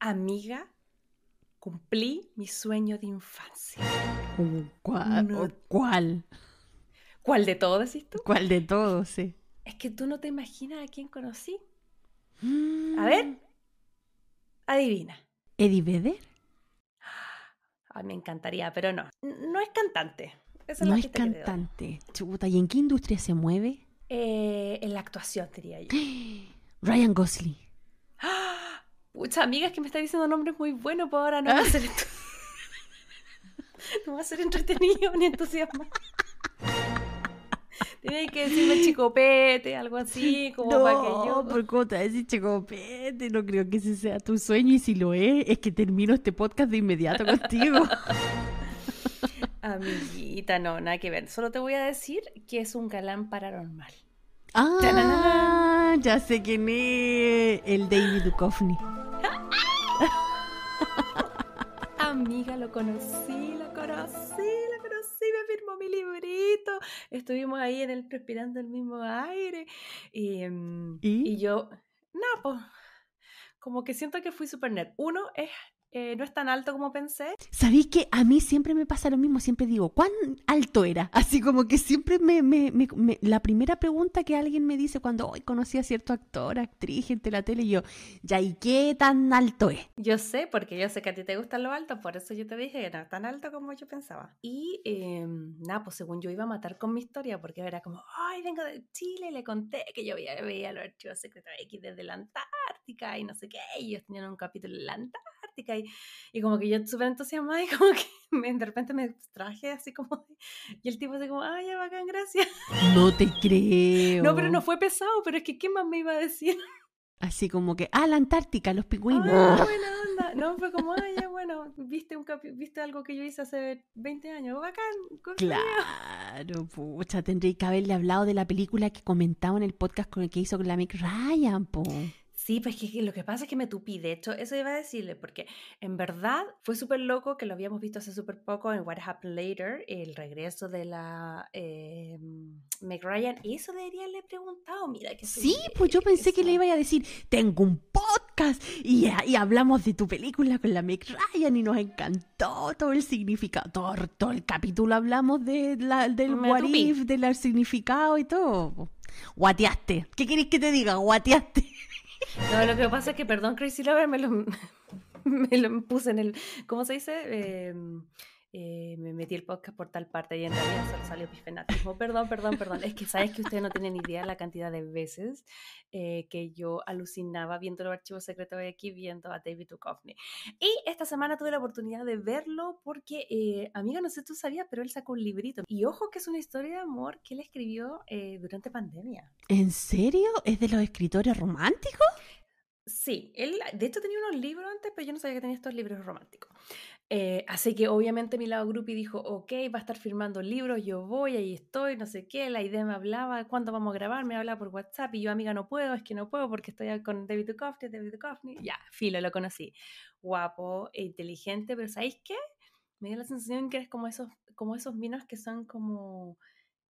amiga, cumplí mi sueño de infancia. ¿Cuál? No. ¿Cuál? ¿Cuál de todos decís tú? ¿Cuál de todos? Sí. Es que tú no te imaginas a quién conocí. A ver, adivina. ¿Eddie Vedder? Ay, me encantaría, pero no. No es cantante. Esa No es cantante. Chuta, ¿y en qué industria se mueve? Eh, en la actuación, diría yo. Ryan Gosling. Pucha, amigas que me está diciendo nombres muy buenos, pues ahora no va a ser esto. no va a ser entretenido ni entusiasmado. Tienes que decirme chicopete, algo así, como para que yo. por cómo te vas a decir checopete, no creo que ese sea tu sueño y si lo es, es que termino este podcast de inmediato contigo. Amiguita, no, nada que ver. Solo te voy a decir que es un galán paranormal. ah, ya sé quién es, el David Duchovny. Amiga, lo conocí, lo conocí, lo conocí, me firmó mi librito. Estuvimos ahí en el respirando el mismo aire. Y, em, ¿Y? y yo, no, pues, como que siento que fui super nerd. Uno es, eh, no es tan alto como pensé. ¿Sabéis que a mí siempre me pasa lo mismo? Siempre digo, ¿cuán alto era? Así como que siempre me, me- me- me- la primera pregunta que alguien me dice cuando hoy conocí a cierto actor, actriz, gente de la tele, y yo, ya, ¿y qué tan alto es? Yo sé, porque yo sé que a ti te gustan los altos, por eso yo te dije que no es tan alto como yo pensaba. Y em, nada, pues según yo iba a matar con mi historia, porque era como, ay, vengo de Chile y le conté que yo veía, veía los archivos secretos X desde la Antártica y no sé qué, y ellos tenían un capítulo en la Antártica, y, y como que yo súper entusiasmada y como que me- de repente me traje así como, y el tipo así como, ay, ya bacán, gracias. No te creo. No, pero no fue pesado, pero es que, ¿qué más me iba a decir? Así como que, ah, la Antártica, los pingüinos. Qué buena onda. No, fue como, ay, ya bueno, viste, un viste algo que yo hice hace 20 años. Bacán. for you". Claro, pucha, tendré que haberle hablado de la película que comentaba en el podcast con el que hizo con la Mick Ryan, po. Sí, pues que, que lo que pasa es que me tupí. De hecho, eso iba a decirle, porque en verdad fue súper loco que lo habíamos visto hace súper poco en What Happened Later, el regreso de la eh, Meg Ryan. Y eso debería haberle preguntado, mira que soy Sí, pues yo pensé que le iba a decir, tengo un podcast y, y hablamos de tu película con la Meg Ryan y nos encantó todo el significado, todo, todo el capítulo hablamos de la, del Me what if, del significado y todo. Guateaste. ¿Qué querés que te diga? Guateaste. No, lo que pasa es que, perdón, Crazy Lover, me lo, me lo puse en el. ¿Cómo se dice? Eh, eh, me metí el podcast por tal parte y en realidad solo salió pifenatismo. Perdón, perdón, perdón. Es que sabes que ustedes no tienen idea la cantidad de veces eh, que yo alucinaba viendo los archivos secretos de aquí, viendo a David Duchovny. Y esta semana tuve la oportunidad de verlo porque, eh, amiga, no sé si tú sabías, pero él sacó un librito. Y ojo que es una historia de amor que él escribió eh, durante pandemia. ¿En serio? ¿Es de los escritores románticos? Sí, él de hecho tenía unos libros antes, pero yo no sabía que tenía estos libros románticos. Eh, así que obviamente mi lado grupi dijo, ok, va a estar firmando libros, yo voy, ahí estoy, no sé qué, la idea me hablaba, ¿cuándo vamos a grabar? Me hablaba por WhatsApp y yo, amiga, no puedo, es que no puedo porque estoy con David Duchovny, David Duchovny. Ya, filo, lo conocí. Guapo, e inteligente, pero ¿sabéis qué? Me dio la sensación que es como esos, como esos minos que son como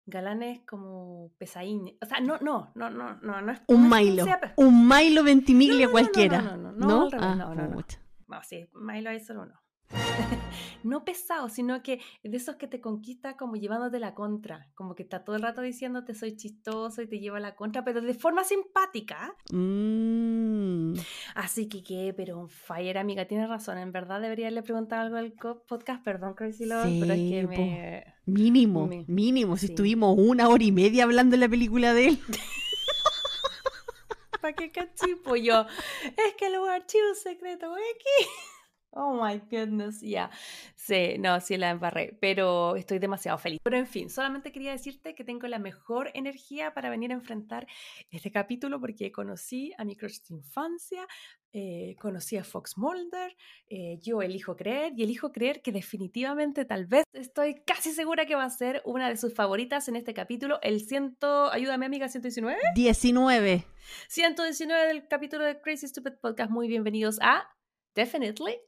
galanes como pesaíños. O sea, no, no, no, no, no, no es Un no Milo. Un Milo Ventimiglia No, no, no, cualquiera. no, no, no, no, Ah, no, no, no. No, sí, Milo es solo uno. no pesado, sino que de esos que te conquista como llevándote la contra, como que está todo el rato diciéndote soy chistoso y te lleva la contra, pero de forma simpática. Mm. Así que qué, pero un fire, amiga, tienes razón, en verdad debería haberle preguntado algo al podcast, perdón Crazy Love, pero es que Sí, me... Mínimo, Me- mínimo. Si sí. estuvimos una hora y media hablando de la película de él. ¿Para qué cachipo yo? Es que los archivos secretos X. Oh my goodness, ya. Sí, no, sí la embarré, pero estoy demasiado feliz. Pero en fin, solamente quería decirte que tengo la mejor energía para venir a enfrentar este capítulo porque conocí a mi crush de infancia, eh, conocí a Fox Mulder, eh, yo elijo creer y elijo creer que definitivamente tal vez estoy casi segura que va a ser una de sus favoritas en este capítulo, el ciento, ayúdame amiga, 119. 19. 119 del capítulo de Crazy Stupid Podcast. Muy bienvenidos a Definitely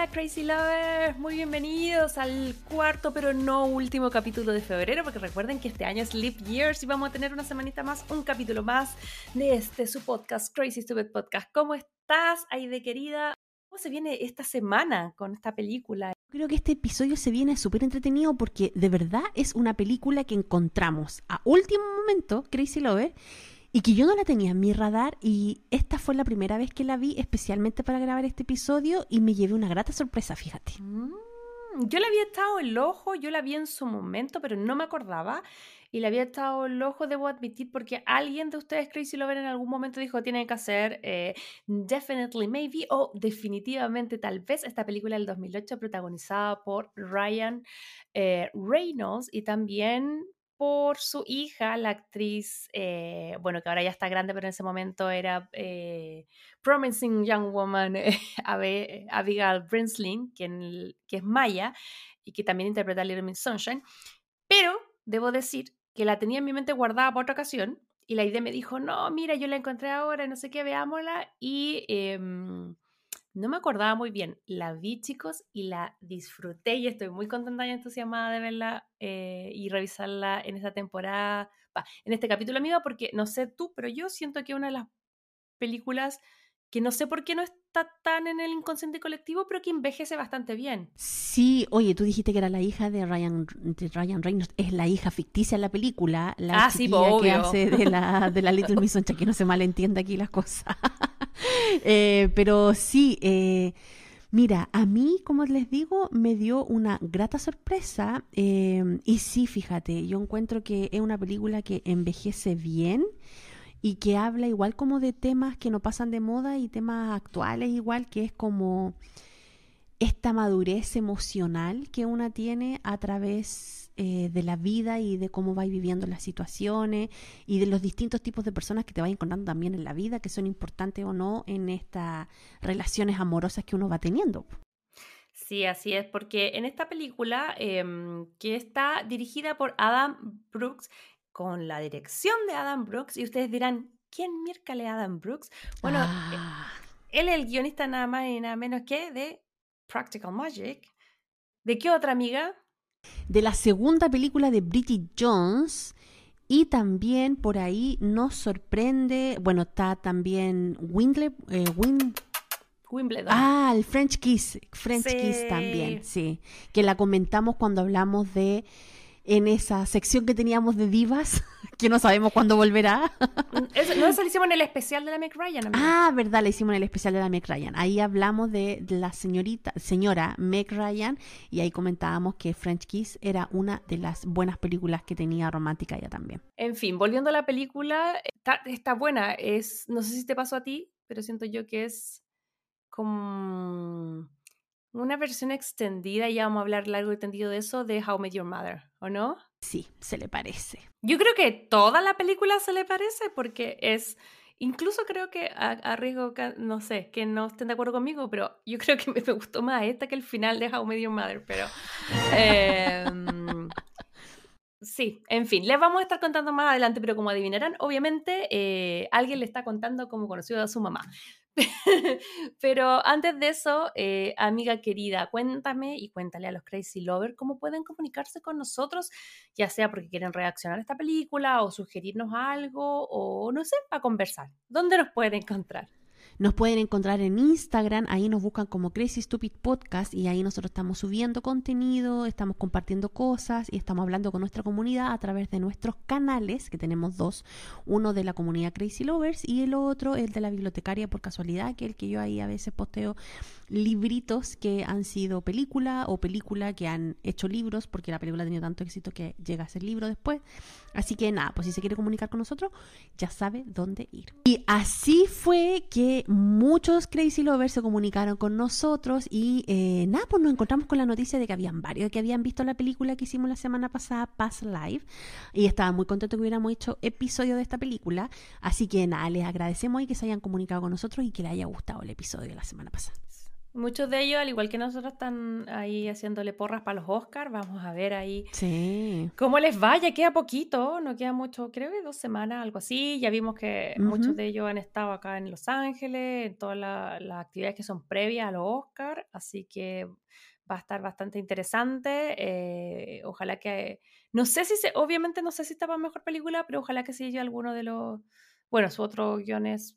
Hola, Crazy Lovers, muy bienvenidos al cuarto pero no último capítulo de febrero, porque recuerden que este año es Leap Years y vamos a tener una semanita más, un capítulo más de este su podcast, Crazy Stupid Podcast. ¿Cómo estás, Aide querida? ¿Cómo se viene esta semana con esta película? Creo que este episodio se viene súper entretenido porque de verdad es una película que encontramos a último momento, Crazy Lover, y que yo no la tenía en mi radar y esta fue la primera vez que la vi especialmente para grabar este episodio y me llevé una grata sorpresa, fíjate. Mm, yo la había estado el ojo, yo la vi en su momento, pero no me acordaba. Y le había estado el ojo, debo admitir, porque alguien de ustedes, Crazy Lover, en algún momento dijo, tienen que hacer eh, Definitely Maybe o definitivamente tal vez esta película del 2008 protagonizada por Ryan eh, Reynolds y también por su hija, la actriz, eh, bueno, que ahora ya está grande, pero en ese momento era Promising Young Woman, Abigail Brinsling, que, que es Maya y que también interpreta a Little Miss Sunshine. Pero debo decir que la tenía en mi mente guardada para otra ocasión y la idea me dijo, no, mira, yo la encontré ahora, no sé qué, veámosla y em, no me acordaba muy bien. La vi, chicos, y la disfruté y estoy muy contenta y entusiasmada de verla eh, y revisarla en esta temporada, en este capítulo, amiga, porque no sé tú, pero yo siento que una de las películas que no sé por qué no está tan en el inconsciente colectivo, pero que envejece bastante bien. Sí, oye, tú dijiste que era la hija de Ryan, de Ryan Reynolds, es la hija ficticia en la película, la ah, sí, que hace de la, de la Little Miss Sunshine, que no se malentienda aquí las cosas. Eh, pero sí, eh, Mira, a mí, como les digo, me dio una grata sorpresa eh, y sí, fíjate, yo encuentro que es una película que envejece bien y que habla igual como de temas que no pasan de moda y temas actuales igual, que es como esta madurez emocional que una tiene a través eh, de la vida y de cómo va viviendo las situaciones y de los distintos tipos de personas que te vas encontrando también en la vida, que son importantes o no en estas relaciones amorosas que uno va teniendo. Sí, así es, porque en esta película, em, que está dirigida por Adam Brooks, con la dirección de Adam Brooks y ustedes dirán, ¿quién miércale Adam Brooks? Bueno, eh, ah. él es el guionista nada más y nada menos que de Practical Magic. ¿De qué otra amiga? De la segunda película de Bridget Jones. Y también por ahí nos sorprende, bueno, está también Windle, eh, Wimbledon. Ah, el French Kiss, French Kiss también, sí, que la comentamos cuando hablamos de en esa sección que teníamos de divas, que no sabemos cuándo volverá. Mm, eso, no, eso lo hicimos en el especial de la Meg Ryan. Ah, verdad, lo hicimos en el especial de la Meg Ryan. Ahí hablamos de la señorita, señora Meg Ryan y ahí comentábamos que French Kiss era una de las buenas películas que tenía romántica ella también. En fin, volviendo a la película, está, está buena. Es, no sé si te pasó a ti, pero siento yo que es como una versión extendida, ya vamos a hablar largo y tendido de eso, de How Met Your Mother, ¿o no? Sí, se le parece. Yo creo que toda la película se le parece porque es, incluso creo que a, riesgo, no sé, que no estén de acuerdo conmigo, pero yo creo que me, gustó más esta que el final de How Your Mother, pero... Em, sí, en fin, les vamos a estar contando más adelante, pero como adivinarán, obviamente eh, alguien le está contando cómo conoció a su mamá. Pero antes de eso, eh, amiga querida, cuéntame y cuéntale a los Crazy Lovers cómo pueden comunicarse con nosotros, ya sea porque quieren reaccionar a esta película o sugerirnos algo o no sé, para conversar. ¿Dónde nos pueden encontrar? Nos pueden encontrar en Instagram, ahí nos buscan como Crazy Stupid Podcast y ahí nosotros estamos subiendo contenido, estamos compartiendo cosas y estamos hablando con nuestra comunidad a través de nuestros canales, que tenemos dos, uno de la comunidad Crazy Lovers y el otro el de la bibliotecaria por casualidad, que es el que yo ahí a veces posteo libritos que han sido película o película que han hecho libros, porque la película ha tenido tanto éxito que llega a ser libro después. Así que nada, pues si se quiere comunicar con nosotros, ya sabe dónde ir. Y así fue que muchos Crazy Lovers se comunicaron con nosotros y eh, nada, pues nos encontramos con la noticia de que habían varios que habían visto la película que hicimos la semana pasada, Pass Live, y estaban muy contentos que hubiéramos hecho episodio de esta película. Así que nada, les agradecemos y que se hayan comunicado con nosotros y que les haya gustado el episodio de la semana pasada. Muchos de ellos, al igual que nosotros, están ahí haciéndole porras para los Oscars. Vamos a ver ahí Sí. cómo les vaya. Queda poquito, no queda mucho, creo que dos semanas, algo así. Ya vimos que muchos de ellos han estado acá en Los Ángeles, en todas la- las actividades que son previas a los Oscars. Así que va a estar bastante interesante. eh, ojalá que. No sé si se. Obviamente no sé si está para mejor película, pero ojalá que se lleve alguno de los. Bueno, su otro guion es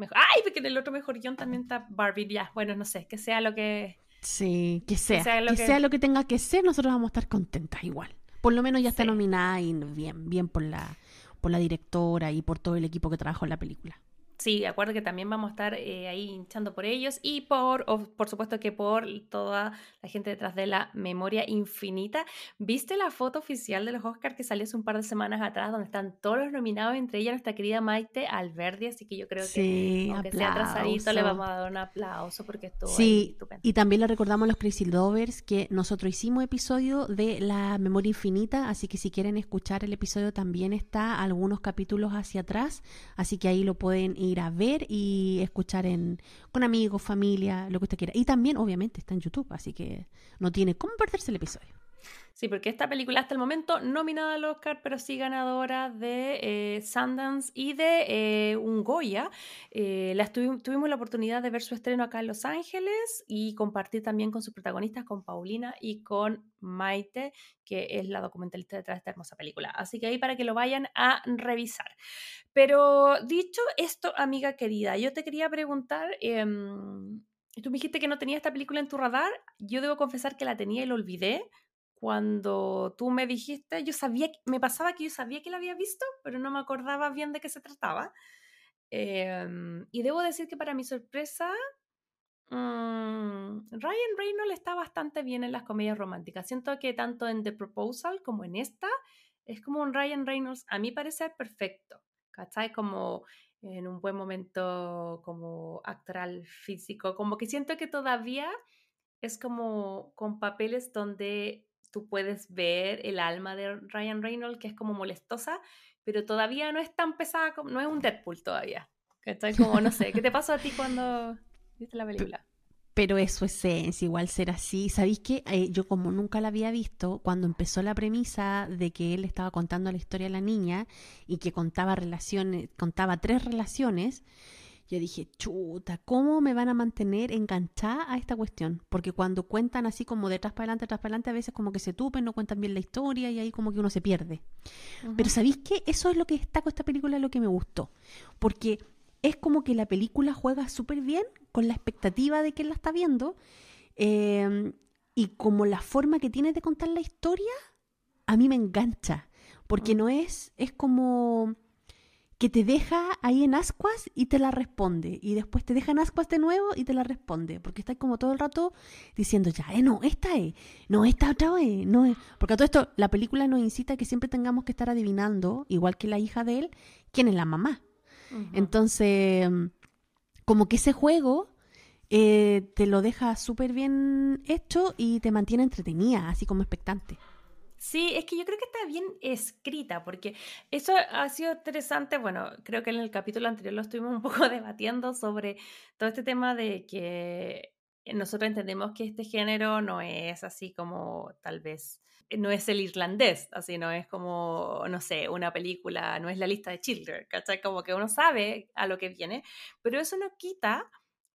mejor. ¡Ay! Porque en el otro mejor guion también está Barbie. Ya, bueno, no sé, que sea lo que. Sí, que sea, sea lo que que- sea lo que tenga que ser, nosotros vamos a estar contentas igual. Por lo menos ya está Sí. nominada y bien, bien por la, por la directora y por todo el equipo que trabajó en la película. Sí, de acuerdo que también vamos a estar eh, ahí hinchando por ellos y por, o- por supuesto que por toda la gente detrás de la memoria infinita. ¿Viste la foto oficial de los Oscars que salió hace un par de semanas atrás donde están todos los nominados, entre ellas nuestra querida Maite Alberdi? Así que yo creo que Sí, aunque sea atrasadito le aplauso. vamos a dar un aplauso porque estuvo Sí, y también le recordamos a los Crazy Lovers que nosotros hicimos episodio de la memoria infinita, así que si quieren escuchar el episodio también está algunos capítulos hacia atrás, así que ahí lo pueden ir a ver y escuchar en con amigos, familia, lo que usted quiera. Y también obviamente está en YouTube, así que no tiene cómo perderse el episodio. Sí, porque esta película hasta el momento nominada al Oscar, pero sí ganadora de eh, Sundance y de eh, un Goya. Eh, tuvi- tuvimos la oportunidad de ver su estreno acá en Los Ángeles y compartir también con sus protagonistas, con Paulina y con Maite, que es la documentalista detrás de esta hermosa película. Así que ahí para que lo vayan a revisar. Pero dicho esto, amiga querida, yo te quería preguntar, em, tú me dijiste que no tenía esta película en tu radar, yo debo confesar que la tenía y la olvidé cuando tú me dijiste, yo sabía, me pasaba que yo sabía que la había visto, pero no me acordaba bien de qué se trataba. Em, y debo decir que para mi sorpresa, mm, Ryan Reynolds está bastante bien en las comedias románticas. Siento que tanto en The Proposal como en esta, es como un Ryan Reynolds, a mi parecer, perfecto. ¿Cachai? Como en un buen momento como actoral físico, como que siento que todavía es como con papeles donde tú puedes ver el alma de Ryan Reynolds, que es como molestosa, pero todavía no es tan pesada, como, no es un Deadpool todavía. ¿Cachai? Como, no sé, ¿qué te pasó a ti cuando viste la película? Pero es su esencia, igual ser así. ¿Sabéis qué? Eh, yo como nunca la había visto, cuando empezó la premisa de que él estaba contando la historia de la niña y que contaba relaciones, contaba tres relaciones, yo dije, chuta, ¿cómo me van a mantener enganchada a esta cuestión? Porque cuando cuentan así como de atrás para adelante, atrás para adelante, a veces como que se tupen, no cuentan bien la historia y ahí como que uno se pierde. Pero. ¿sabéis qué? Eso es lo que destaco de esta película, lo que me gustó. Porque es como que la película juega súper bien con la expectativa de quien la está viendo. eh, y como la forma que tiene de contar la historia, a mí me engancha. Porque no es, es como que te deja ahí en ascuas y te la responde. Y después te deja en ascuas de nuevo y te la responde. Porque está como todo el rato diciendo, ya, eh, no, esta es, no, esta otra es, no es. Porque a todo esto, la película nos incita a que siempre tengamos que estar adivinando, igual que la hija de él, quién es la mamá. Entonces, como que ese juego eh, te lo deja súper bien hecho y te mantiene entretenida, así como expectante. Sí, es que yo creo que está bien escrita, porque eso ha sido interesante. Bueno, creo que en el capítulo anterior lo estuvimos un poco debatiendo sobre todo este tema de que nosotros entendemos que este género no es así como tal vez, no es el irlandés, así no es como, no sé, una película, no es la lista de Children, ¿cachai? Como que uno sabe a lo que viene, pero eso no quita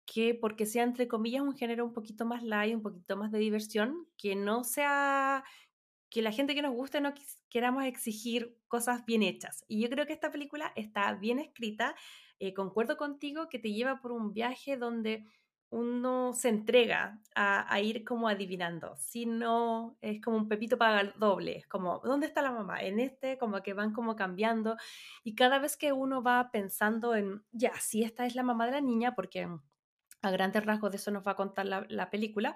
que porque sea entre comillas un género un poquito más light, un poquito más de diversión, que no sea que la gente que nos guste no queramos exigir cosas bien hechas. Y yo creo que esta película está bien escrita. eh, concuerdo contigo que te lleva por un viaje donde uno se entrega a, ir como adivinando. Si no, es como un pepito para doble. Es como, ¿dónde está la mamá? En este, como que van como cambiando. Y cada vez que uno va pensando en, ya, si esta es la mamá de la niña, porque a grandes rasgos de eso nos va a contar la película,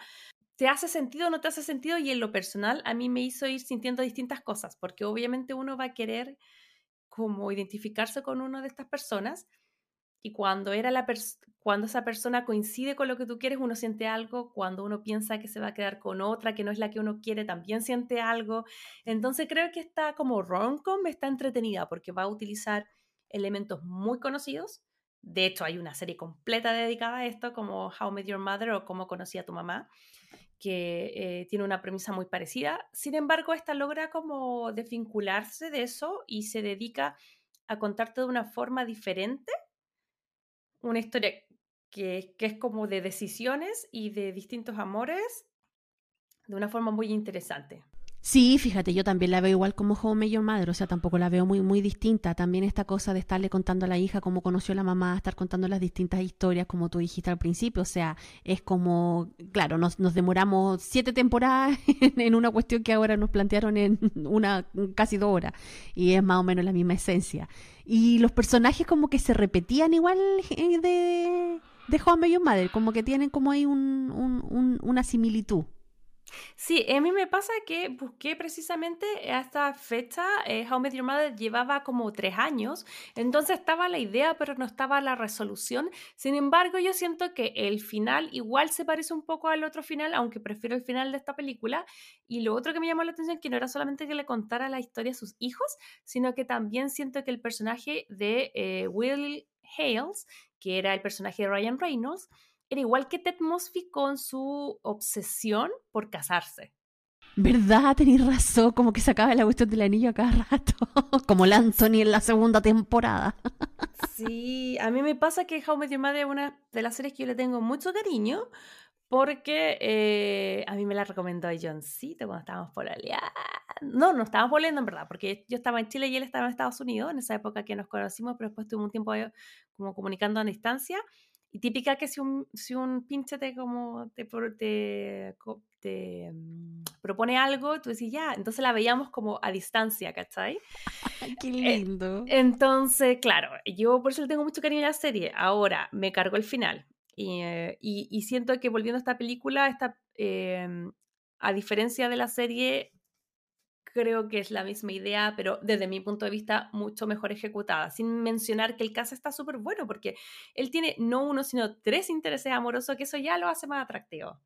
¿te hace sentido o no te hace sentido? Y en lo personal a mí me hizo ir sintiendo distintas cosas, porque obviamente uno va a querer como identificarse con una de estas personas y cuando, era la pers- cuando esa persona coincide con lo que tú quieres, uno siente algo, cuando uno piensa que se va a quedar con otra, que no es la que uno quiere, también siente algo. Entonces creo que está como rom-com, está entretenida porque va a utilizar elementos muy conocidos De hecho, hay una serie completa dedicada a esto, como How Met Your Mother o Cómo conocí a tu mamá, que eh, tiene una premisa muy parecida. Sin embargo, esta logra como desvincularse de eso y se dedica a contarte de una forma diferente una historia que, que es como de decisiones y de distintos amores de una forma muy interesante. Sí, fíjate, yo también la veo igual como Home Major Mother, o sea, tampoco la veo muy, muy distinta. También esta cosa de estarle contando a la hija cómo conoció la mamá, estar contando las distintas historias, como tú dijiste al principio, o sea, es como, claro, nos, nos demoramos siete temporadas en una cuestión que ahora nos plantearon en una casi dos horas, y es más o menos la misma esencia. Y los personajes como que se repetían igual eh, de, de Home Major Mother, como que tienen como ahí un, una similitud. Sí, a mí me pasa que busqué precisamente a esta fecha, eh, How Met Your Mother llevaba como tres años, entonces estaba la idea, pero no estaba la resolución. Sin embargo, yo siento que el final igual se parece un poco al otro final, aunque prefiero el final de esta película. Y lo otro que me llamó la atención, que no era solamente que le contara la historia a sus hijos, sino que también siento que el personaje de eh, Will Hales, que era el personaje de Ryan Reynolds, era igual que Ted Mosby con su obsesión por casarse. ¿Verdad? Tenéis razón, como que sacaba la cuestión del anillo a cada rato, como el Anthony en la segunda temporada. sí, a mí me pasa que How Met Your Mother es una de las series que yo le tengo mucho cariño, porque eh, a mí me la recomendó Johncito cuando estábamos por allá. No, no estábamos volviendo en verdad, porque yo estaba en Chile y él estaba en Estados Unidos en esa época que nos conocimos, pero después tuvimos un tiempo como comunicando a distancia. Y típica que si un, si un pinche te, como, te, te, te mm, propone algo, tú decís ya, entonces la veíamos como a distancia, ¿cachai? Qué Eh, lindo. entonces, claro, yo por eso le tengo mucho cariño a la serie. Ahora, me cargo el final. Y, eh, y- y siento que volviendo a esta película, esta, em, a diferencia de la serie, creo que es la misma idea, pero desde mi punto de vista mucho mejor ejecutada. Sin mencionar que el caso está súper bueno, porque él tiene no uno, sino tres intereses amorosos, que eso ya lo hace más atractivo.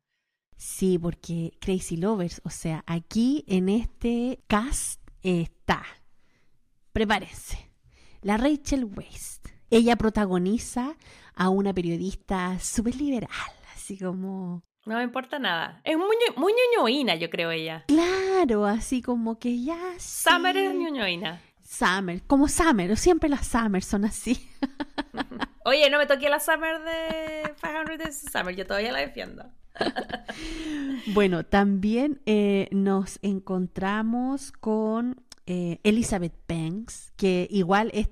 Sí, porque Crazy Lovers, o sea, aquí en este cast está, prepárense, la Rachel Weisz. Ella protagoniza a una periodista súper liberal, así como, No me importa nada. Es muy, muy ñoñoína, yo creo ella. claro, así como que ya... Summer es ñoñoína. Summer, como Summer, siempre las Summer son así. Oye, no me toqué la Summer de 500 Days of Summer, yo todavía la defiendo. Bueno, también eh, nos encontramos con eh, Elizabeth Banks, que igual es,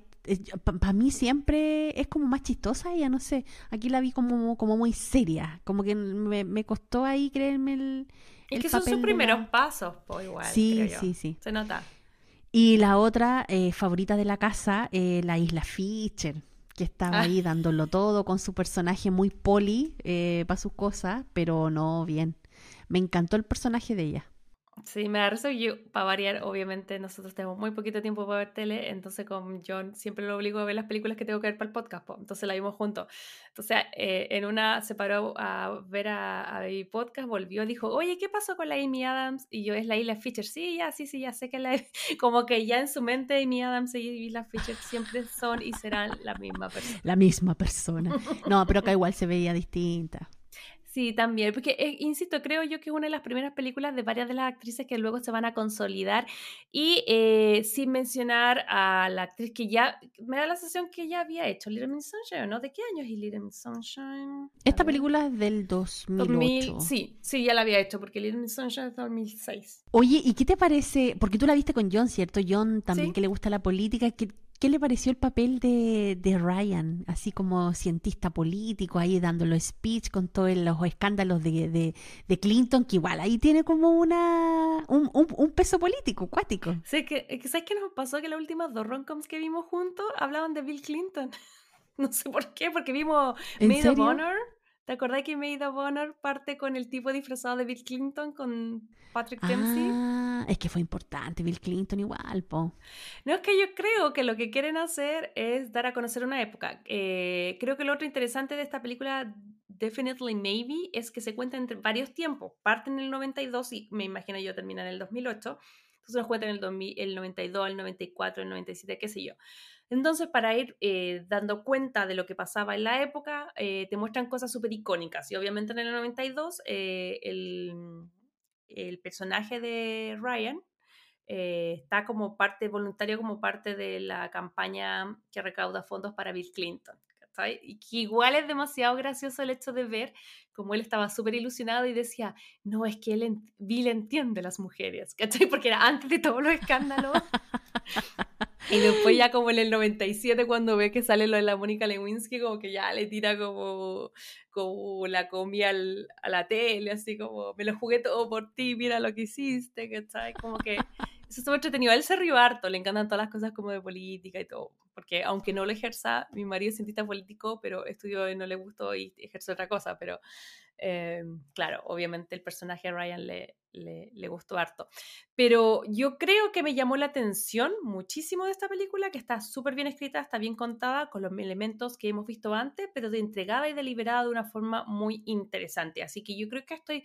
para mí siempre es como más chistosa ella, no sé, aquí la vi como, como muy seria, como que me, me costó ahí creerme el... Es el que son sus primeros la- pasos, po, igual. Sí, creo yo. sí, sí. Se nota. Y la otra eh, favorita de la casa, eh, la Isla Fisher, que estaba Ah. ahí dándolo todo con su personaje muy poli para sus cosas, pero no bien. Me encantó el personaje de ella. Sí, me da risa. Yo, para variar, obviamente, nosotros tenemos muy poquito tiempo para ver tele, entonces con John siempre lo obligo a ver las películas que tengo que ver para el podcast, po. entonces la vimos juntos. Entonces, eh, en una se paró a ver a, a mi podcast, volvió, dijo, oye, ¿qué pasó con la Amy Adams? Y yo, es la Isla Fisher. Sí, ya, sí, sí, ya sé que la... Como que ya en su mente Amy Adams y Isla Fisher siempre son y serán la misma persona. La misma persona. No, pero acá igual se veía distinta. Sí, también, porque, eh, insisto, creo yo que es una de las primeras películas de varias de las actrices que luego se van a consolidar y eh, sin mencionar a la actriz que ya, me da la sensación que ya había hecho Little Miss Sunshine, ¿no? ¿De qué año es Little Miss Sunshine? Esta película es del 2008. 2000, sí, sí, ya la había hecho porque Little Miss Sunshine es 2006. Oye, ¿y qué te parece? Porque tú la viste con John, ¿cierto? John también Sí. que le gusta la política. ¿Qué, qué le pareció el papel de, de Ryan? Así como cientista político, ahí dándolo speech con todos los escándalos de, de, de Clinton, que igual ahí tiene como una un, un- un peso político, cuático. Sí, que, es que ¿sabes qué nos pasó? Que las últimas dos romcoms que vimos juntos hablaban de Bill Clinton. No sé por qué, porque vimos ¿En Maid of? Honor. ¿Te acordás que Maid of Honor parte con el tipo disfrazado de Bill Clinton con Patrick Dempsey? Ah, es que fue importante Bill Clinton igual, po. No es que yo creo que lo que quieren hacer es dar a conocer una época. Eh, creo que lo otro interesante de esta película, Definitely Maybe, es que se cuenta entre varios tiempos. Parte en el 92 y me imagino yo termina en el 2008. Entonces nos cuentan el, 2000 el 92, el 94, el 97, qué sé yo. Entonces, para ir eh, dando cuenta de lo que pasaba en la época, eh, te muestran cosas súper icónicas. Y obviamente en el 92, eh, el, el, personaje de Ryan está como parte voluntario, como parte de la campaña que recauda fondos para Bill Clinton. Y que igual es demasiado gracioso el hecho de ver como él estaba súper ilusionado y decía, no, es que él Bill entiende las mujeres, ¿cachai? Porque era antes de todos los escándalos. y después ya como en el 97 cuando ve que sale lo de la Mónica Lewinsky, como que ya le tira como, como la comida a la tele, así como, me lo jugué todo por ti, mira lo que hiciste, ¿cachai? Como que eso estuvo entretenido. él se rió harto, le encantan todas las cosas como de política y todo. Porque aunque no lo ejerza, mi marido es cientista político, pero estudió y no le gustó y ejerce otra cosa. Pero eh, claro, obviamente el personaje de Ryan le, le, le, gustó harto. Pero yo creo que me llamó la atención muchísimo de esta película, que está súper bien escrita, está bien contada, con los elementos que hemos visto antes, pero de entregada y deliberada de una forma muy interesante. Así que yo creo que estoy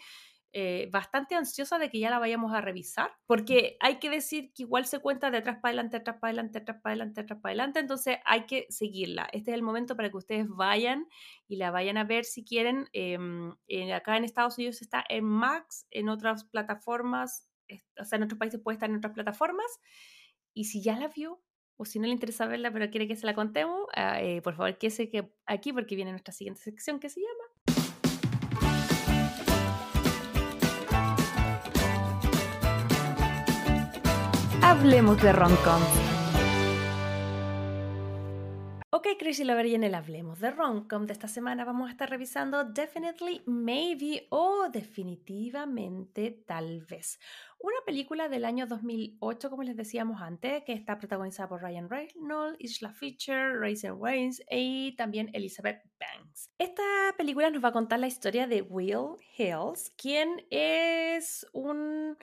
eh, bastante ansiosa de que ya la vayamos a revisar, porque hay que decir que igual se cuenta de atrás para adelante, atrás para adelante, atrás para adelante, atrás para adelante, entonces hay que seguirla. Este es el momento para que ustedes vayan y la vayan a ver si quieren. Em, acá en Estados Unidos está en Max, en otras plataformas, o sea, en otros países puede estar en otras plataformas, y si ya la vio, o si no le interesa verla, pero quiere que se la contemos, ah, eh, por favor, quédese que aquí porque viene nuestra siguiente sección que se llama Hablemos de Roncom. Ok, Chris y Lover, y en el Hablemos de Roncom de esta semana vamos a estar revisando Definitely Maybe o Definitivamente Tal vez. Una película del año 2008, como les decíamos antes, que está protagonizada por Ryan Reynolds, Isla Fisher, Raisin Waynes y también Elizabeth Banks. Esta película nos va a contar la historia de Will Hills, quien es un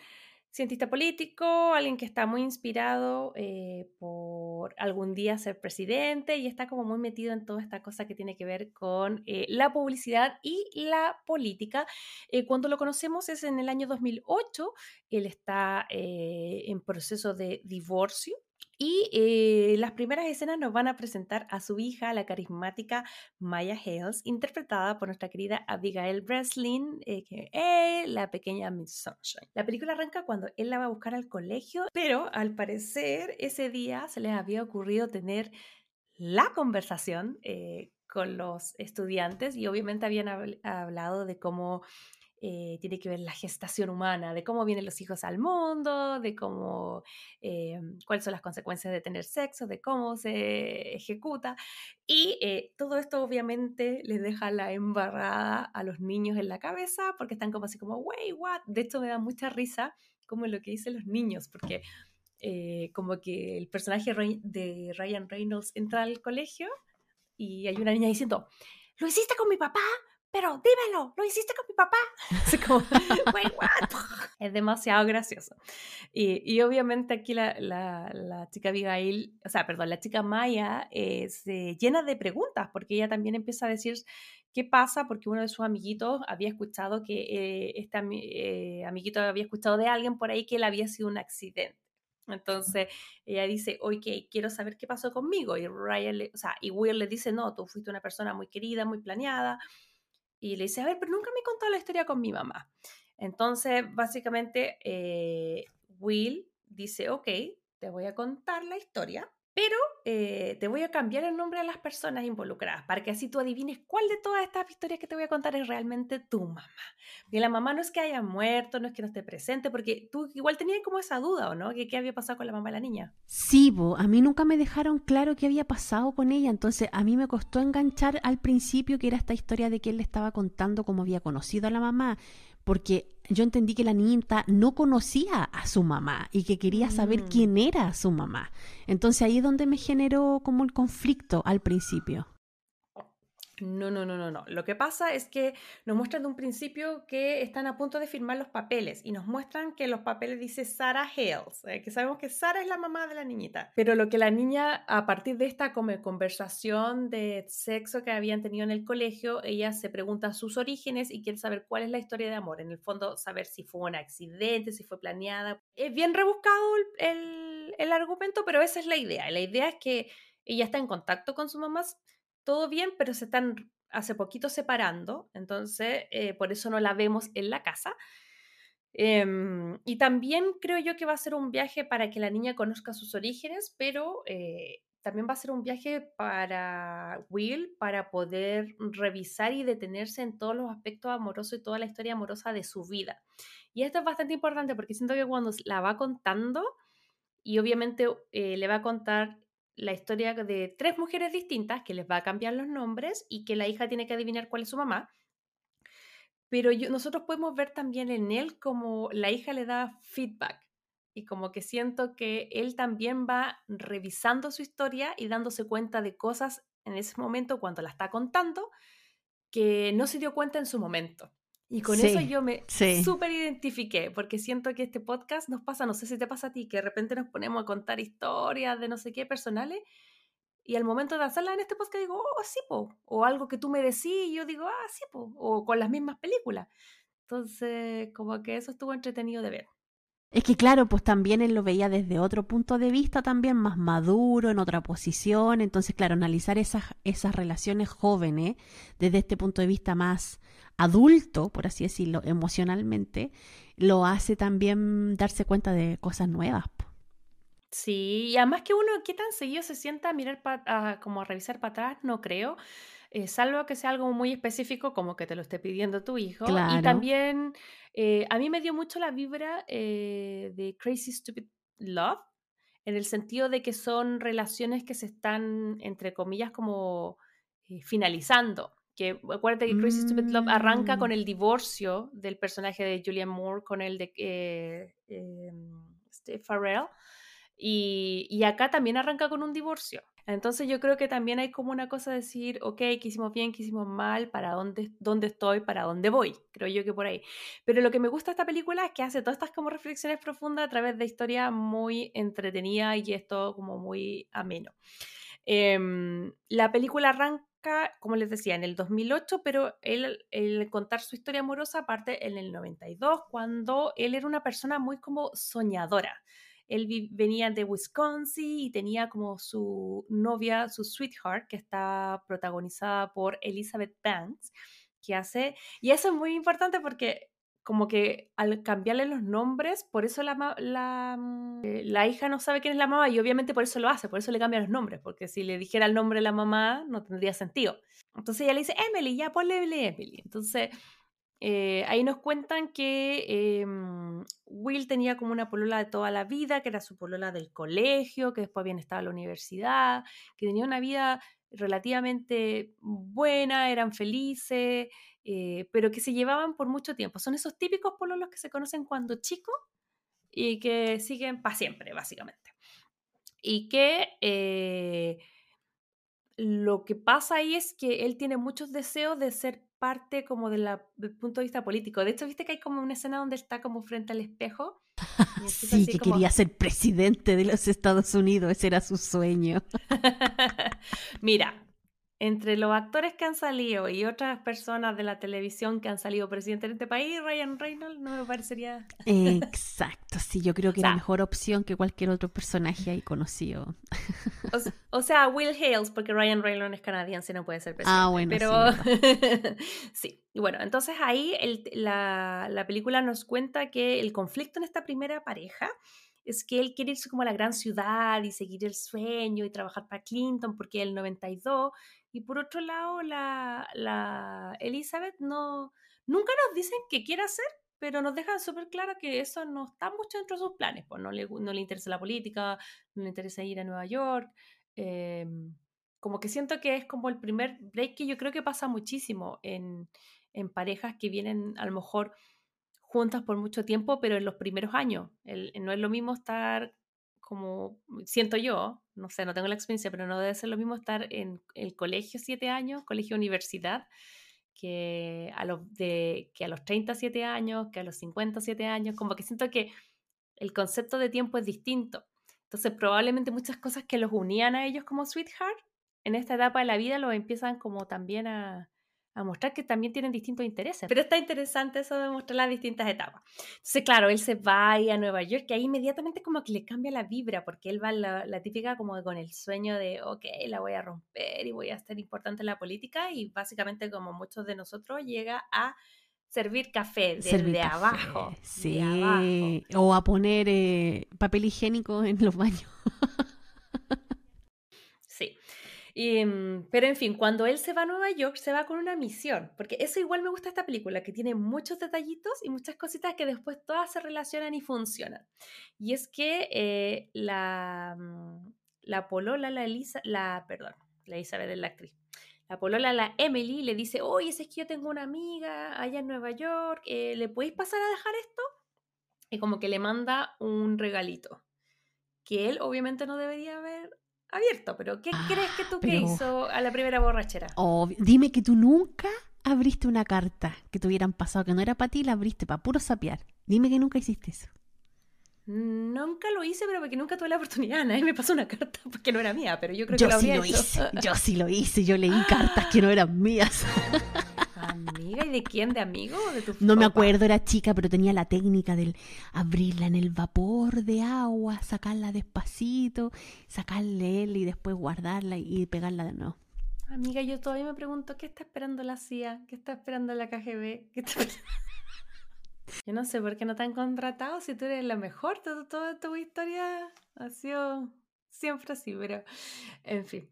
cientista político, alguien que está muy inspirado eh, por algún día ser presidente y está como muy metido en toda esta cosa que tiene que ver con eh, la publicidad y la política. Eh, cuando lo conocemos es en el año 2008, él está en proceso de divorcio y eh, las primeras escenas nos van a presentar a su hija, la carismática Maya Hales, interpretada por nuestra querida Abigail Breslin, que la pequeña Miss Sunshine. La película arranca cuando él la va a buscar al colegio, pero al parecer ese día se les había ocurrido tener la conversación eh, con los estudiantes y obviamente habían hablado de cómo eh, tiene que ver la gestación humana, de cómo vienen los hijos al mundo, de cómo, eh, cuáles son las consecuencias de tener sexo, de cómo se ejecuta. Y eh, todo esto obviamente les deja la embarrada a los niños en la cabeza porque están como así como, wey, what? De hecho me da mucha risa como lo que dicen los niños, porque como que el personaje de Ryan Reynolds entra al colegio y hay una niña diciendo, ¿lo hiciste con mi papá? Pero dímelo, lo hiciste con mi papá. Es como, wait, what? Es demasiado gracioso. Y, y obviamente aquí la, la, la, chica Abigail, o sea, perdón, la chica Maya eh, se llena de preguntas porque ella también empieza a decir qué pasa porque uno de sus amiguitos había escuchado que eh, este eh, amiguito había escuchado de alguien por ahí que él había sido un accidente. Entonces ella dice, oye, quiero saber qué pasó conmigo. Y Ryan, o sea, y Will le dice, no, tú fuiste una persona muy querida, muy planeada y le dice, a ver, pero nunca me contado la historia con mi mamá. Entonces, básicamente, eh, Will dice, ok, te voy a contar la historia, pero eh, te voy a cambiar el nombre de las personas involucradas para que así tú adivines cuál de todas estas historias que te voy a contar es realmente tu mamá. Y la mamá no es que haya muerto, no es que no esté presente, porque tú igual tenías como esa duda, ¿o no? ¿Qué, qué había pasado con la mamá de la niña? Sí, bo, a mí nunca me dejaron claro qué había pasado con ella, entonces a mí me costó enganchar al principio que era esta historia de que él le estaba contando cómo había conocido a la mamá porque yo entendí que la niñita no conocía a su mamá y que quería saber mm. quién era su mamá. Entonces ahí es donde me generó como el conflicto al principio. No, no, no, no, no. Lo que pasa es que nos muestran de un principio que están a punto de firmar los papeles y nos muestran que los papeles dice Sarah Hales, eh, que sabemos que Sarah es la mamá de la niñita. Pero lo que la niña, a partir de esta como conversación de sexo que habían tenido en el colegio, ella se pregunta sus orígenes y quiere saber cuál es la historia de amor. En el fondo, saber si fue un accidente, si fue planeada. Es bien rebuscado el, el, el argumento, pero esa es la idea. La idea es que ella está en contacto con su mamá, todo bien, pero se están hace poquito separando, entonces eh, por eso no la vemos en la casa. Em, y también creo yo que va a ser un viaje para que la niña conozca sus orígenes, pero eh, también va a ser un viaje para Will para poder revisar y detenerse en todos los aspectos amorosos y toda la historia amorosa de su vida. Y esto es bastante importante porque siento que cuando la va contando, y obviamente eh, le va a contar la historia de tres mujeres distintas que les va a cambiar los nombres y que la hija tiene que adivinar cuál es su mamá. Pero nosotros podemos ver también en él como la hija le da feedback y como que siento que él también va revisando su historia y dándose cuenta de cosas en ese momento cuando la está contando que no se dio cuenta en su momento. Y con eso yo me súper identifiqué, porque siento que este podcast nos pasa, no sé si te pasa a ti, que de repente nos ponemos a contar historias de no sé qué personales, y al momento de hacerla en este podcast digo, oh, sí, po. O algo que tú me decís y yo digo, ah, sí, po. O con las mismas películas. Entonces, como que eso estuvo entretenido de ver. Es que claro, pues también él lo veía desde otro punto de vista también, más maduro, en otra posición. Entonces, claro, analizar esas, esas relaciones jóvenes desde este punto de vista más adulto, por así decirlo, emocionalmente, lo hace también darse cuenta de cosas nuevas. Sí, y además que uno, ¿qué tan seguido se sienta a mirar, como a revisar para atrás? No creo. Eh, salvo que sea algo muy específico como que te lo esté pidiendo tu hijo. Y también eh, a mí me dio mucho la vibra eh, de Crazy Stupid Love, en el sentido de que son relaciones que se están, entre comillas, como finalizando. Que acuérdate que Crazy Stupid Love arranca con mm. el divorcio del personaje de Julian Moore con el de em, Steve Farrell. Y, y, acá también arranca con un divorcio. Entonces yo creo que también hay como una cosa de decir, ok, ¿qué hicimos bien, qué hicimos mal, para dónde, dónde estoy, para dónde voy. Creo yo que por ahí. Pero lo que me gusta de esta película es que hace todas estas como reflexiones profundas a través de historia muy entretenida y esto como muy ameno. Em, la película arranca, como les decía, en el 2008, pero él, el contar su historia amorosa parte en el 92, cuando él era una persona muy como soñadora. Él venía de Wisconsin y tenía como su novia, su sweetheart, que está protagonizada por Elizabeth Banks, que hace... Y eso es muy importante porque como que al cambiarle los nombres, por eso la, la, mm, eh, la, hija no sabe quién es la mamá y obviamente por eso lo hace, por eso le cambia los nombres, porque si le dijera el nombre de la mamá no tendría sentido. Entonces ella le dice, Emily, ya ponle Emily. Entonces eh, ahí nos cuentan que em, Will tenía como una polola de toda la vida, que era su polola del colegio, que después habían estado en la universidad, que tenía una vida relativamente buena, eran felices, eh, pero que se llevaban por mucho tiempo. Son esos típicos pololos que se conocen cuando chicos y que siguen para siempre, básicamente. Y que eh, lo que pasa ahí es que él tiene muchos deseos de ser parte como de la, del punto de vista político. De hecho, viste que hay como una escena donde está como frente al espejo. sí, que quería ser presidente de los Estados Unidos, ese era su sueño. Mira, entre los actores que han salido y otras personas de la televisión que han salido presidente de este país, Ryan Reynolds no me parecería. Exacto, sí, yo creo que era mejor opción que cualquier otro personaje ahí conocido. O, sea, Will Hales, porque Ryan Reynolds es canadiense, no puede ser presidente. Ah, bueno. Pero sí. Y bueno, entonces ahí la, la película nos cuenta que el conflicto en esta primera pareja es que él quiere irse como a la gran ciudad y seguir el sueño y trabajar para Clinton porque el 92 y por otro lado, la, la Elizabeth no, nunca nos dicen qué quiere hacer, pero nos dejan súper claro que eso no está mucho dentro de sus planes. Pues no le, no le interesa la política, no le interesa ir a Nueva York. Em, como que siento que es como el primer break que yo creo que pasa muchísimo en, en parejas que vienen a lo mejor juntas por mucho tiempo, pero en los primeros años. no es lo mismo estar como siento yo, no sé, no tengo la experiencia, pero no debe ser lo mismo estar en el colegio siete años, colegio universidad, que a los, de, que a los 37 años, que a los 57 años, como que siento que el concepto de tiempo es distinto. Entonces probablemente muchas cosas que los unían a ellos como sweetheart, en esta etapa de la vida los empiezan como también a, a mostrar que también tienen distintos intereses. Pero está interesante eso de mostrar las distintas etapas. Entonces, claro, él se va a Nueva York y ahí inmediatamente como que le cambia la vibra, porque él va la, la típica como con el sueño de, ok, la voy a romper y voy a ser importante en la política y básicamente como muchos de nosotros llega a servir café desde abajo. Sí, o a poner eh, papel higiénico en los baños. sí. Mm, pero en fin, cuando él se va a Nueva York, se va con una misión, porque eso igual me gusta esta película, que tiene muchos detallitos y muchas cositas que después todas se relacionan y funcionan. Y es que eh, la, mm, la polola, la Elisa, la, perdón, la Isabel es la actriz. La polola, la Emily, le dice, oye, es que yo tengo una amiga allá en Nueva York, eh, ¿le podéis pasar a dejar esto? Y como que le manda un regalito, que él obviamente no debería haber abierto, pero ¿qué ah, crees que tú que hizo a la primera borrachera? dime que tú nunca abriste una carta que te hubieran pasado, que no era para ti, la abriste para puro sapear. Dime que nunca hiciste eso. Nunca lo hice, pero porque nunca tuve la oportunidad. Nadie me pasó una carta porque no era mía, pero yo creo que lo sí lo hice. Yo sí lo hice. Yo leí cartas que no eran mías. ¿Amiga? ¿Y de quién? ¿De amigo o de tu No me acuerdo, era chica, pero tenía la técnica del abrirla en el vapor de agua, sacarla despacito, sacarle él y después guardarla y pegarla de nuevo. Amiga, yo todavía me pregunto, ¿qué está esperando la CIA? ¿Qué está esperando la KGB? ¿Qué está... yo no sé por qué no te han contratado si tú eres la mejor. Toda, toda tu historia ha sido siempre así, pero en fin.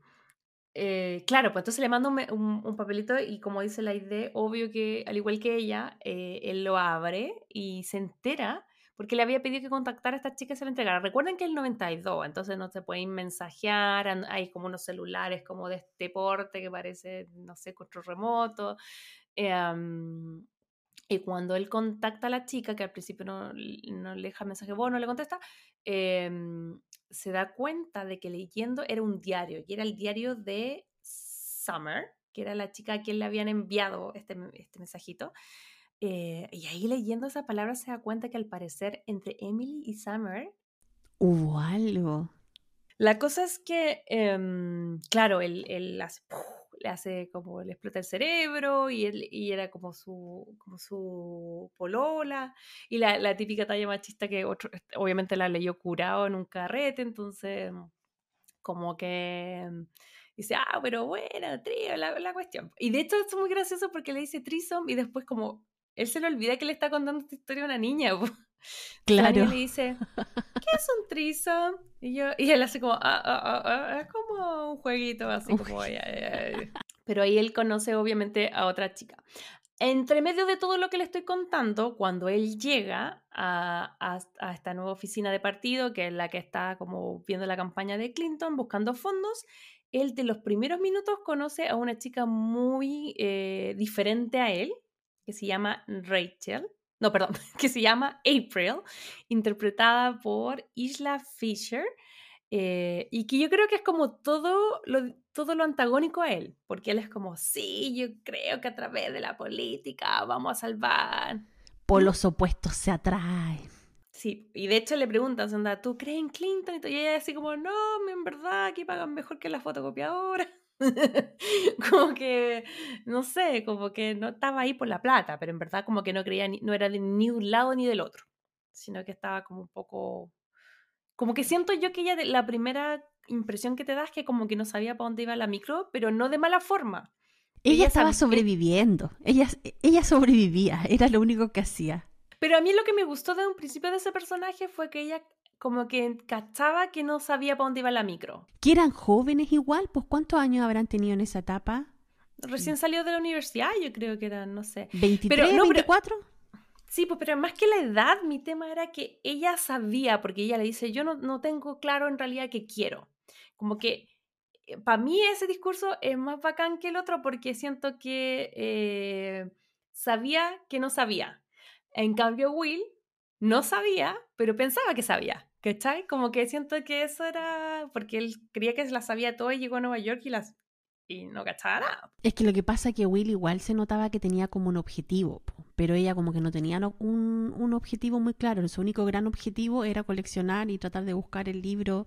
Eh, claro, pues entonces le mando un, papelito y como dice la idea, obvio que al igual que ella, eh, él lo abre y se entera porque le había pedido que contactara a esta chica y se la entregara. Recuerden que es el 92, entonces no se pueden mensajear, hay como unos celulares como de este porte que parece, no sé, control remoto. Em, y cuando él contacta a la chica, que al principio no, no le deja mensaje, bueno, no le contesta, eh, se da cuenta de que leyendo era un diario, y era el diario de Summer, que era la chica a quien le habían enviado este, este mensajito. Eh, y ahí leyendo esa palabra se da cuenta que al parecer entre Emily y Summer hubo algo. La cosa es que, em, claro, él, él hace, le hace como le explota el cerebro y, él, y era como su, como su polola y la, típica talla machista que otro, obviamente la leyó curado en un carrete, entonces como que dice, ah, pero bueno, trío, la, la cuestión. Y de hecho es muy gracioso porque le dice trisom y después como él se le olvida que le está contando esta historia a una niña. Claro. Y le dice, ¿qué es un trisom? Y, yo, y él hace como, ah, ah, ah, ah" es como un jueguito, así como, Pero ahí él conoce obviamente a otra chica. Entre medio de todo lo que le estoy contando, cuando él llega a, a, esta nueva oficina de partido, que es la que está como viendo la campaña de Clinton, buscando fondos, él de los primeros minutos conoce a una chica muy eh, diferente a él, que se llama Rachel no, perdón, que se llama April, interpretada por Isla Fisher, eh, y que yo creo que es como todo lo, todo lo antagónico a él, porque él es como, sí, yo creo que a través de la política vamos a salvar. Por los opuestos se atraen. Sí, y de hecho le preguntan, ¿tú crees en Clinton? Y ella así como, no, en verdad aquí pagan mejor que la fotocopiadora. como que, no sé, como que no estaba ahí por la plata, pero en verdad como que no creía, ni, no era de ni un lado ni del otro, sino que estaba como un poco, como que siento yo que ella, la primera impresión que te da es que como que no sabía para dónde iba la micro, pero no de mala forma. Ella, estaba sobreviviendo, ella, ella sobrevivía, era lo único que hacía. Pero a mí lo que me gustó de un principio de ese personaje fue que ella como que cachaba que no sabía para dónde iba la micro. Que eran jóvenes igual, pues ¿cuántos años habrán tenido en esa etapa? Recién salió de la universidad, yo creo que eran, no sé. ¿23, pero, no, 24? sí, pues, pero más que la edad, mi tema era que ella sabía, porque ella le dice, yo no, no tengo claro en realidad qué quiero. Como que eh, para mí ese discurso es más bacán que el otro porque siento que eh, sabía que no sabía. En cambio, Will no sabía, pero pensaba que sabía. ¿Cachai? Como que siento que eso era porque él creía que se las sabía todo y llegó a Nueva York y las y no cachaba nada. Es que lo que pasa es que Will igual se notaba que tenía como un objetivo, pero ella como que no tenía un, un objetivo muy claro. Su único gran objetivo era coleccionar y tratar de buscar el libro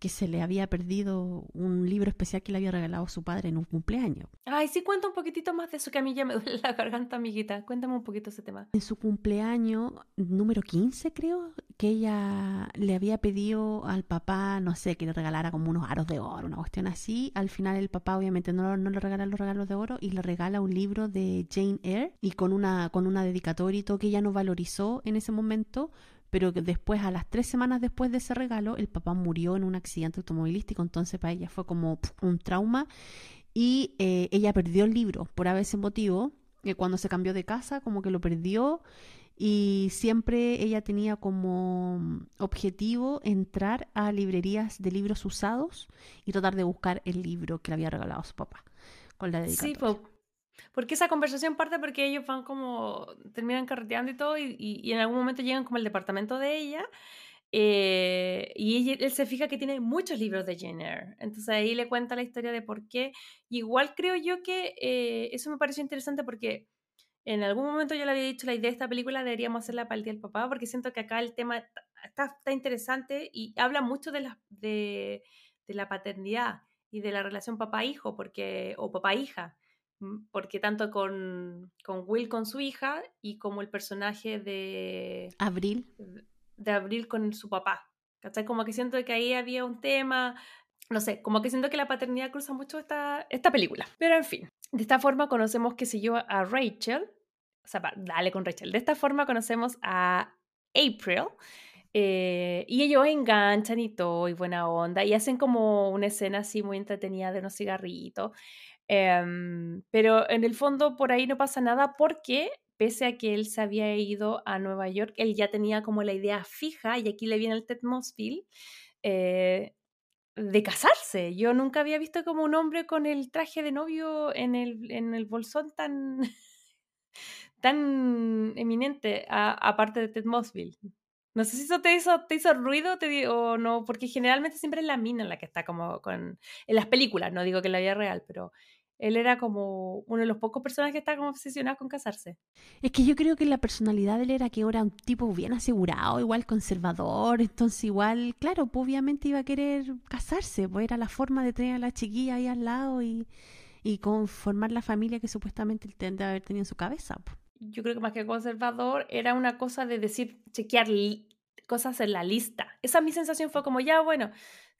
que se le había perdido un libro especial que le había regalado su padre en un cumpleaños. Ay, sí, cuenta un poquitito más de eso, que a mí ya me duele la garganta, amiguita. Cuéntame un poquito ese tema. En su cumpleaños número 15, creo, que ella le había pedido al papá, no sé, que le regalara como unos aros de oro, una cuestión así. Al final el papá obviamente no, no le regala los regalos de oro y le regala un libro de Jane Eyre y con una, con una dedicatoria y todo que ella no valorizó en ese momento pero que después, a las tres semanas después de ese regalo, el papá murió en un accidente automovilístico, entonces para ella fue como un trauma y eh, ella perdió el libro por ese motivo, que cuando se cambió de casa, como que lo perdió y siempre ella tenía como objetivo entrar a librerías de libros usados y tratar de buscar el libro que le había regalado su papá con la dedicatoria. Sí, porque esa conversación parte porque ellos van como, terminan carreteando y todo, y, en algún momento llegan como al departamento de ella, eh, y él se fija que tiene muchos libros de Jane Entonces ahí le cuenta la historia de por qué. Igual creo yo que eh, eso me pareció interesante porque en algún momento yo le había dicho la idea de esta película deberíamos hacerla para el Día del Papá, porque siento que acá el tema está, está interesante y habla mucho de la, de, de la paternidad y de la relación papá-hijo, porque, o papá-hija porque tanto con, con, Will con su hija y como el personaje de Abril de Abril con su papá. ¿Cachai? Como que siento que ahí había un tema, no sé, como que siento que la paternidad cruza mucho esta, esta película. Pero en fin, de esta forma conocemos que yo a Rachel, o sea, dale con Rachel, de esta forma conocemos a April. Eh, y ellos enganchan y todo, y buena onda, y hacen como una escena así muy entretenida de unos cigarritos. Em, pero en el fondo por ahí no pasa nada porque pese a que él se había ido a Nueva York, él ya tenía como la idea fija, y aquí le viene el Ted Mosville, eh, de casarse. Yo nunca había visto como un hombre con el traje de novio en el, en el bolsón tan, tan eminente, aparte de Ted Mosville. No sé si eso te hizo, te hizo ruido te, o no, porque generalmente siempre es la mina la que está como con... En las películas, no digo que en la vida real, pero él era como uno de los pocos personajes que estaba como obsesionado con casarse. Es que yo creo que la personalidad de él era que era un tipo bien asegurado, igual conservador, entonces igual, claro, pues obviamente iba a querer casarse, pues era la forma de tener a la chiquilla ahí al lado y, y conformar la familia que supuestamente él tendría haber tenido en su cabeza. Pues. Yo creo que más que conservador era una cosa de decir, chequear cosas en la lista. Esa mi sensación fue como, ya, bueno,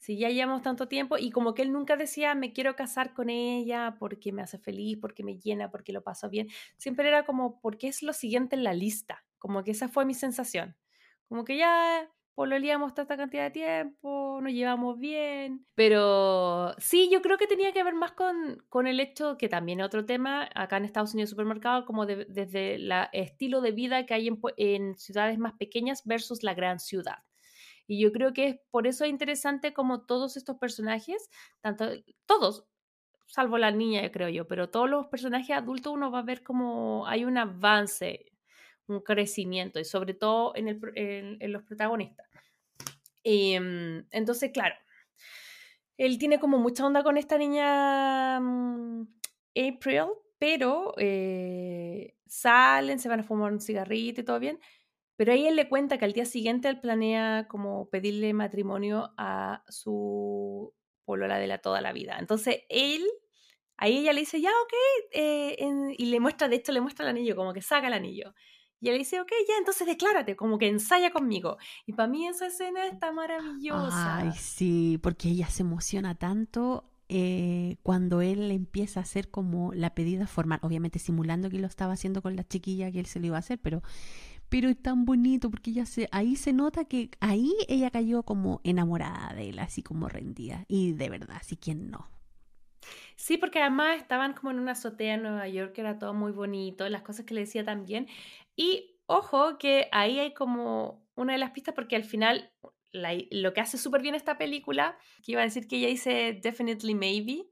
si ya llevamos tanto tiempo y como que él nunca decía, me quiero casar con ella porque me hace feliz, porque me llena, porque lo paso bien. Siempre era como, porque es lo siguiente en la lista. Como que esa fue mi sensación. Como que ya pololeamos tanta cantidad de tiempo, nos llevamos bien. Pero sí, yo creo que tenía que ver más con, con el hecho que también otro tema, acá en Estados Unidos supermercado, como desde el estilo de vida que hay en ciudades más pequeñas versus la gran ciudad. Y yo creo que es por eso interesante como todos estos personajes, tanto todos, salvo la niña, creo yo, pero todos los personajes adultos uno va a ver como hay un avance, un crecimiento, y sobre todo en, el, en, los protagonistas. Em, entonces, claro, él tiene como mucha onda con esta niña mm, April, pero eh, salen, se van a fumar un cigarrito y todo bien, pero ahí él le cuenta que al día siguiente él planea como pedirle matrimonio a su polola de la toda la vida. Entonces él, ahí ella le dice, ya, ok, eh, y le muestra, de hecho le muestra el anillo, como que saca el anillo. Y él dice, ok, ya, entonces declárate, como que ensaya conmigo. Y para mí esa escena está maravillosa. Ay, sí, porque ella se emociona tanto eh, cuando él empieza a hacer como la pedida formal, obviamente simulando que lo estaba haciendo con la chiquilla que él se lo iba a hacer, pero pero es tan bonito porque ella se, ahí se nota que ahí ella cayó como enamorada de él, así como rendida. Y de verdad, así quien no. Sí, porque además estaban como en una azotea en Nueva York, que era todo muy bonito, las cosas que le decía también. Y ojo que ahí hay como una de las pistas, porque al final lo que hace súper bien esta película, que iba a decir que ella dice definitely maybe,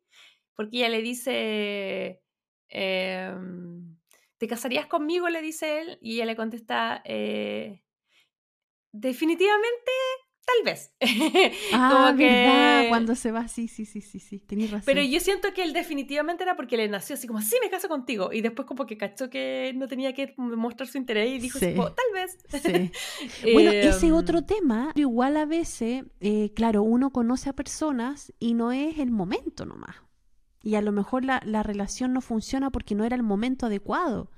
porque ella le dice... Em, ¿te casarías conmigo? le dice él, y ella le contesta, eh, definitivamente tal vez. ah, verdad, cuando se va, sí, sí, sí, sí, sí, tenías razón. Pero yo siento que él definitivamente era porque le nació así como, sí, me caso contigo. Y después como que cachó que no tenía que mostrar su interés y dijo, tal vez. Sí. bueno, ese em, otro tema, igual a veces, eh, claro, uno conoce a personas y no es el momento nomás. Y a lo mejor la, la relación no funciona porque no era el momento adecuado.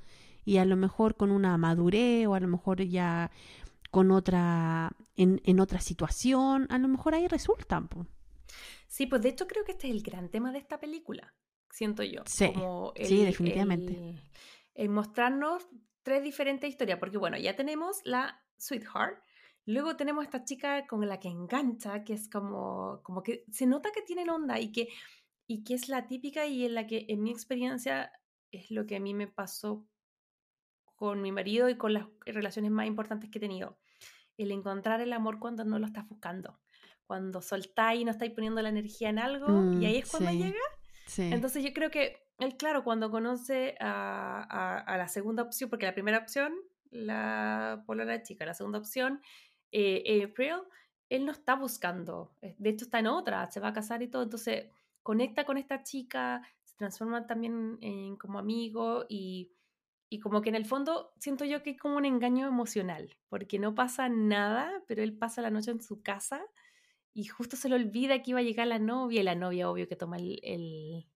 Y a lo mejor con una madurez o a lo mejor ya con otra, en, en otra situación, a lo mejor ahí resultan. Sí, pues de hecho creo que este es el gran tema de esta película, siento yo. Sí, sí definitivamente. El, mostrarnos tres diferentes historias, porque bueno, ya tenemos la Sweetheart, luego tenemos esta chica con la que engancha, que es como, como que se nota que tienen onda y que, y que es la típica y en la que en mi experiencia es lo que a mí me pasó con mi marido y con las relaciones más importantes que he tenido. El encontrar el amor cuando no lo estás buscando. Cuando soltáis y no estáis poniendo la energía en algo y ahí mm, es cuando llega. Entonces yo creo que él, claro, cuando conoce a, a, la segunda opción, porque la primera opción, la la chica, la segunda opción, eh, April, él no está buscando. Eh, de hecho está en otra, se va a casar y todo. Entonces conecta con esta chica, se transforma también en como amigo y y como que en el fondo siento yo que es como un engaño emocional, porque no pasa nada, pero él pasa la noche en su casa y justo se le olvida que iba a llegar la novia y la novia obvio que toma el,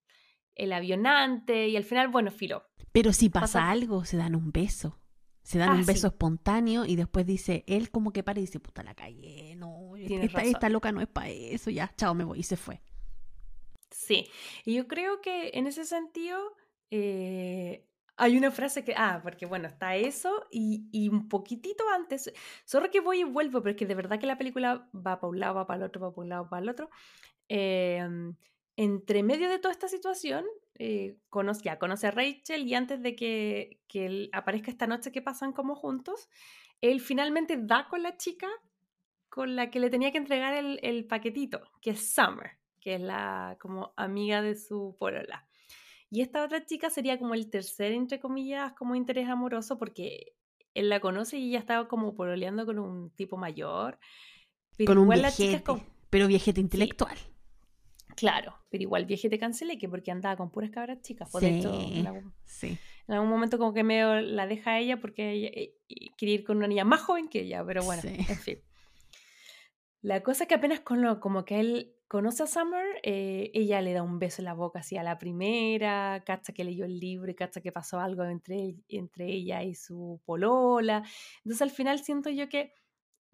el, avionante y al final, bueno, filo. Pero si pasa, algo, se dan un beso. Se dan un ah, beso espontáneo y después dice, él como que para y dice, puta la calle, no, esta, esta, loca no es para eso, ya, chao, me voy y se fue. Sí, y yo creo que en ese sentido eh, hay una frase que, ah, porque bueno, está eso y, y un poquitito antes, solo que voy y vuelvo, pero es que de verdad que la película va para un lado, va para el otro, va para un lado, para el otro. Em, entre medio de toda esta situación, eh, conoce, ya conoce a Rachel y antes de que, que él aparezca esta noche que pasan como juntos, él finalmente da con la chica con la que le tenía que entregar el, el paquetito, que es Summer, que es la como amiga de su porola. Y esta otra chica sería como el tercer, entre comillas, como interés amoroso, porque él la conoce y ella estaba como pololeando con un tipo mayor. Pero con igual un viejete, la chica pero viejete intelectual. Claro, pero igual viejete cancelé que porque andaba con puras cabras chicas. Por sí, en algún, sí. en algún momento como que medio la deja a ella porque ella, eh, quiere ir con una niña más joven que ella, pero bueno, en fin. La cosa es que apenas con lo, como que él conoce a Summer, eh, ella le da un beso en la boca así a la primera, cacha que leyó el libro y cacha que pasó algo entre, entre ella y su polola. Entonces al final siento yo que,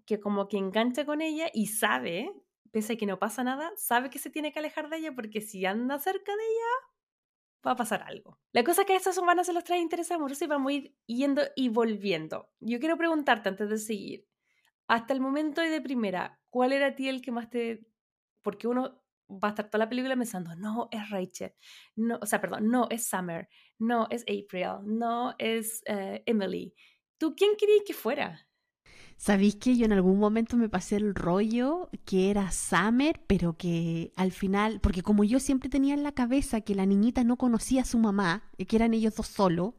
que como que engancha con ella y sabe, pese a que no pasa nada, sabe que se tiene que alejar de ella porque si anda cerca de ella va a pasar algo. La cosa es que estas semanas se los trae interés amoroso y vamos a ir yendo y volviendo. Yo quiero preguntarte antes de seguir, hasta el momento de primera, ¿cuál era a ti el que más te... Porque uno va a estar toda la película pensando, no, es Rachel, no, o sea, perdón, no, es Summer, no, es April, no, es eh, Emily. ¿Tú quién querías que fuera? ¿Sabéis que yo en algún momento me pasé el rollo que era Summer, pero que al final, porque como yo siempre tenía en la cabeza que la niñita no conocía a su mamá, y que eran ellos dos solos,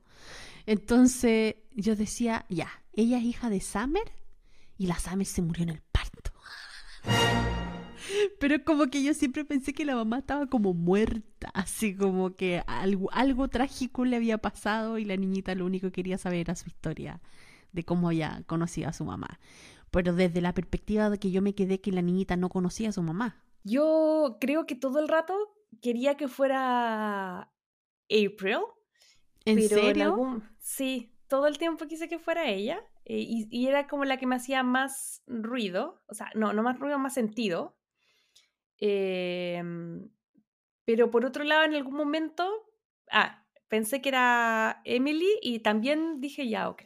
entonces yo decía, ya, ella es hija de Summer y la Summer se murió en el pero como que yo siempre pensé que la mamá estaba como muerta, así como que algo, algo trágico le había pasado y la niñita lo único que quería saber era su historia de cómo había conocido a su mamá. Pero desde la perspectiva de que yo me quedé que la niñita no conocía a su mamá. Yo creo que todo el rato quería que fuera April. ¿En serio? Sí, todo el tiempo quise que fuera ella. Eh, y, era como la que me hacía más ruido, o sea, no, no más ruido, más sentido. Em, pero por otro lado, en algún momento, ah, pensé que era Emily y también dije, ya, ok,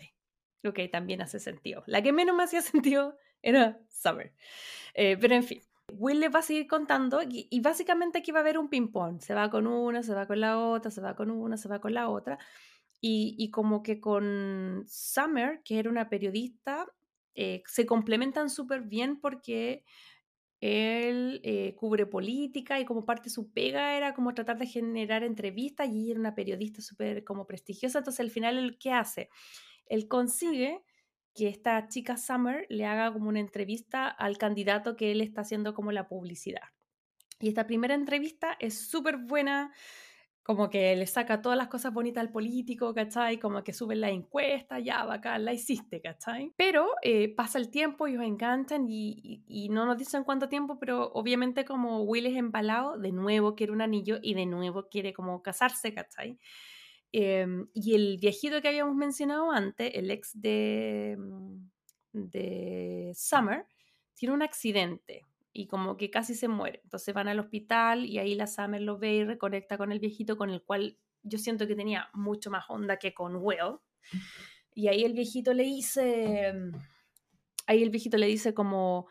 ok, también hace sentido. La que menos me hacía sentido era Summer. Eh, pero en fin, Will le va a seguir contando y, y básicamente aquí va a haber un ping-pong. Se va con una, se va con la otra, se va con una, se va con la otra. Y, como que con Summer, que era una periodista, eh, se complementan súper bien porque él eh, cubre política y como parte de su pega era como tratar de generar entrevistas y era una periodista súper como prestigiosa. Entonces al final, ¿qué hace? Él consigue que esta chica Summer le haga como una entrevista al candidato que él está haciendo como la publicidad. Y esta primera entrevista es súper buena, como que le saca todas las cosas bonitas al político, ¿cachai? Como que suben la encuesta, ya, bacán, la hiciste, ¿cachai? Pero eh, pasa el tiempo, ellos enganchan y, y, no nos dicen cuánto tiempo, pero obviamente como Will es empalado, de nuevo quiere un anillo y de nuevo quiere como casarse, ¿cachai? Em, y el viejito que habíamos mencionado antes, el ex de, mm, de Summer, tiene un accidente y como que casi se muere. Entonces van al hospital y ahí la Summer lo ve y reconecta con el viejito con el cual yo siento que tenía mucho más onda que con Will. Y ahí el viejito le dice, ahí el viejito le dice como,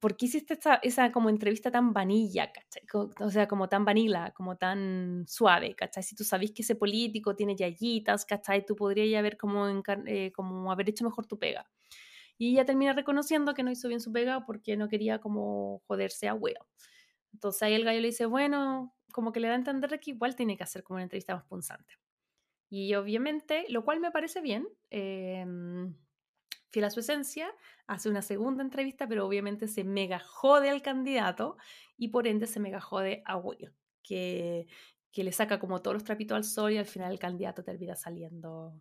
¿por qué hiciste esa como entrevista tan vanilla, ¿cachai? O sea, como tan vanilla, como tan suave, ¿cachai? Si tú sabes que ese político tiene yayitas, ¿cachai? Tú podrías haber como, eh, como haber hecho mejor tu pega. Y ella termina reconociendo que no hizo bien su pega porque no quería como joderse a Will. Entonces ahí el gallo le dice, bueno, como que le da a entender que igual tiene que hacer como una entrevista más punzante. Y obviamente, lo cual me parece bien, eh, fiel a su esencia, hace una segunda entrevista, pero obviamente se mega jode al candidato y por ende se mega jode a Will, que, que le saca como todos los trapitos al sol y al final el candidato termina saliendo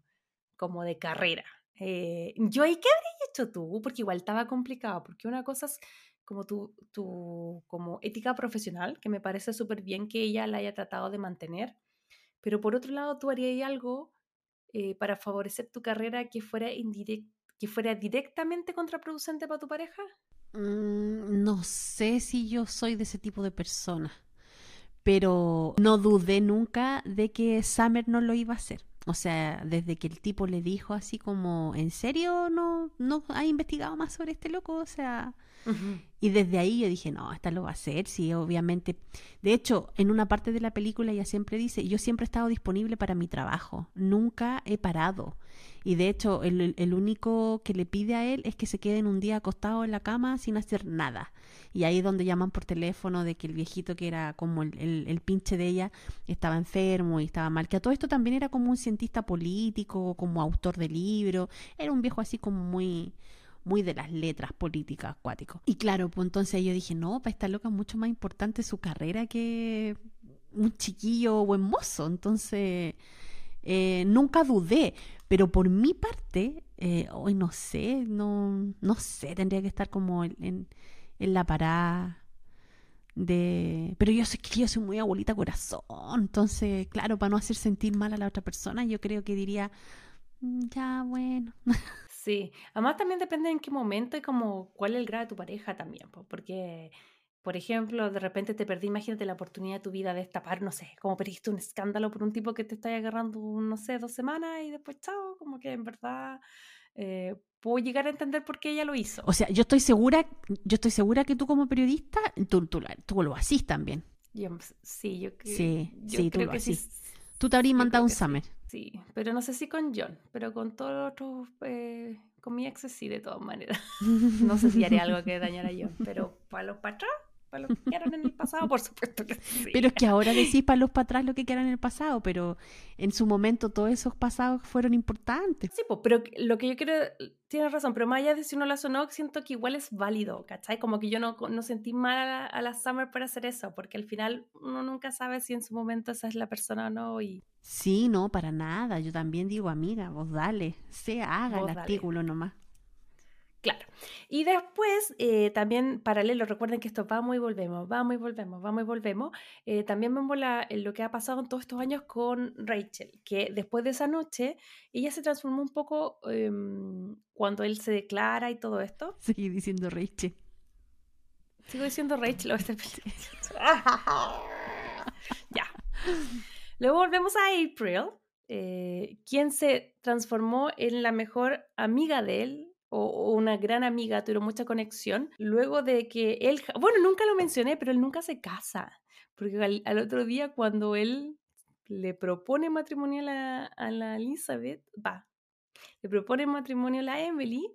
como de carrera. Eh, yo ahí, ¿qué hecho tú? Porque igual estaba complicado, porque una cosa es como tu, tu como ética profesional, que me parece súper bien que ella la haya tratado de mantener, pero por otro lado, ¿tú harías algo eh, para favorecer tu carrera que fuera, que fuera directamente contraproducente para tu pareja? Mm, no sé si yo soy de ese tipo de persona, pero no dudé nunca de que Summer no lo iba a hacer. O sea, desde que el tipo le dijo así como, ¿en serio no, no ha investigado más sobre este loco? O sea, y desde ahí yo dije, no, esta lo va a hacer, sí, obviamente. De hecho, en una parte de la película ella siempre dice, yo siempre he estado disponible para mi trabajo, nunca he parado. Y de hecho, el, el único que le pide a él es que se queden un día acostado en la cama sin hacer nada. Y ahí es donde llaman por teléfono de que el viejito que era como el, el, pinche de ella estaba enfermo y estaba mal. Que a todo esto también era como un cientista político, como autor de libros. Era un viejo así como muy muy de las letras políticas acuático. Y claro, pues entonces yo dije, no, para esta loca es mucho más importante su carrera que un chiquillo buen mozo. Entonces, eh, nunca dudé, pero por mi parte, eh, hoy no sé, no, no sé, tendría que estar como en, en, la parada de... Pero yo que yo soy muy abuelita corazón, entonces, claro, para no hacer sentir mal a la otra persona, yo creo que diría, mm, ya, bueno. Sí, además también depende en qué momento y como cuál es el grado de tu pareja también, porque, por ejemplo, de repente te perdí, imagínate la oportunidad de tu vida de destapar, no sé, como perdiste un escándalo por un tipo que te está agarrando, no sé, dos semanas y después chao, como que en verdad eh, puedo llegar a entender por qué ella lo hizo. O sea, yo estoy segura, yo estoy segura que tú como periodista, tú, tú, tú lo hacís también. sí, yo, sí, sí, tú lo hacís. Tú te habrías mandado un summer. Sí, pero no sé si con John, pero con todos los otros, eh, con mi ex sí, de todas maneras. no sé si haré algo que dañara a John, pero para los para para los que quedaron en el pasado, por supuesto que sí. Pero es que ahora decís para los para atrás lo que quedaron en el pasado, pero en su momento todos esos pasados fueron importantes. Sí, pues, pero lo que yo quiero, tienes razón, pero más allá de si uno la sonó, siento que igual es válido, ¿cachai? Como que yo no, no sentí mal a la, Summer por hacer eso, porque al final uno nunca sabe si en su momento esa es la persona o no. Y... Sí, no, para nada. Yo también digo, amiga, vos dale, se haga el artículo nomás. Claro. Y después, eh, también paralelo, recuerden que esto vamos y volvemos, vamos y volvemos, vamos y volvemos. Eh, también vemos la, lo que ha pasado en todos estos años con Rachel, que después de esa noche, ella se transformó un poco em, cuando él se declara y todo esto. Seguí diciendo Rachel. Sigo diciendo Rachel. Este ya. Luego volvemos a April, eh, quien se transformó en la mejor amiga de él o, una gran amiga, tuvieron mucha conexión, luego de que él, bueno, nunca lo mencioné, pero él nunca se casa, porque al, otro día cuando él le propone matrimonio a la, a la Elizabeth, va, le propone matrimonio a la Emily,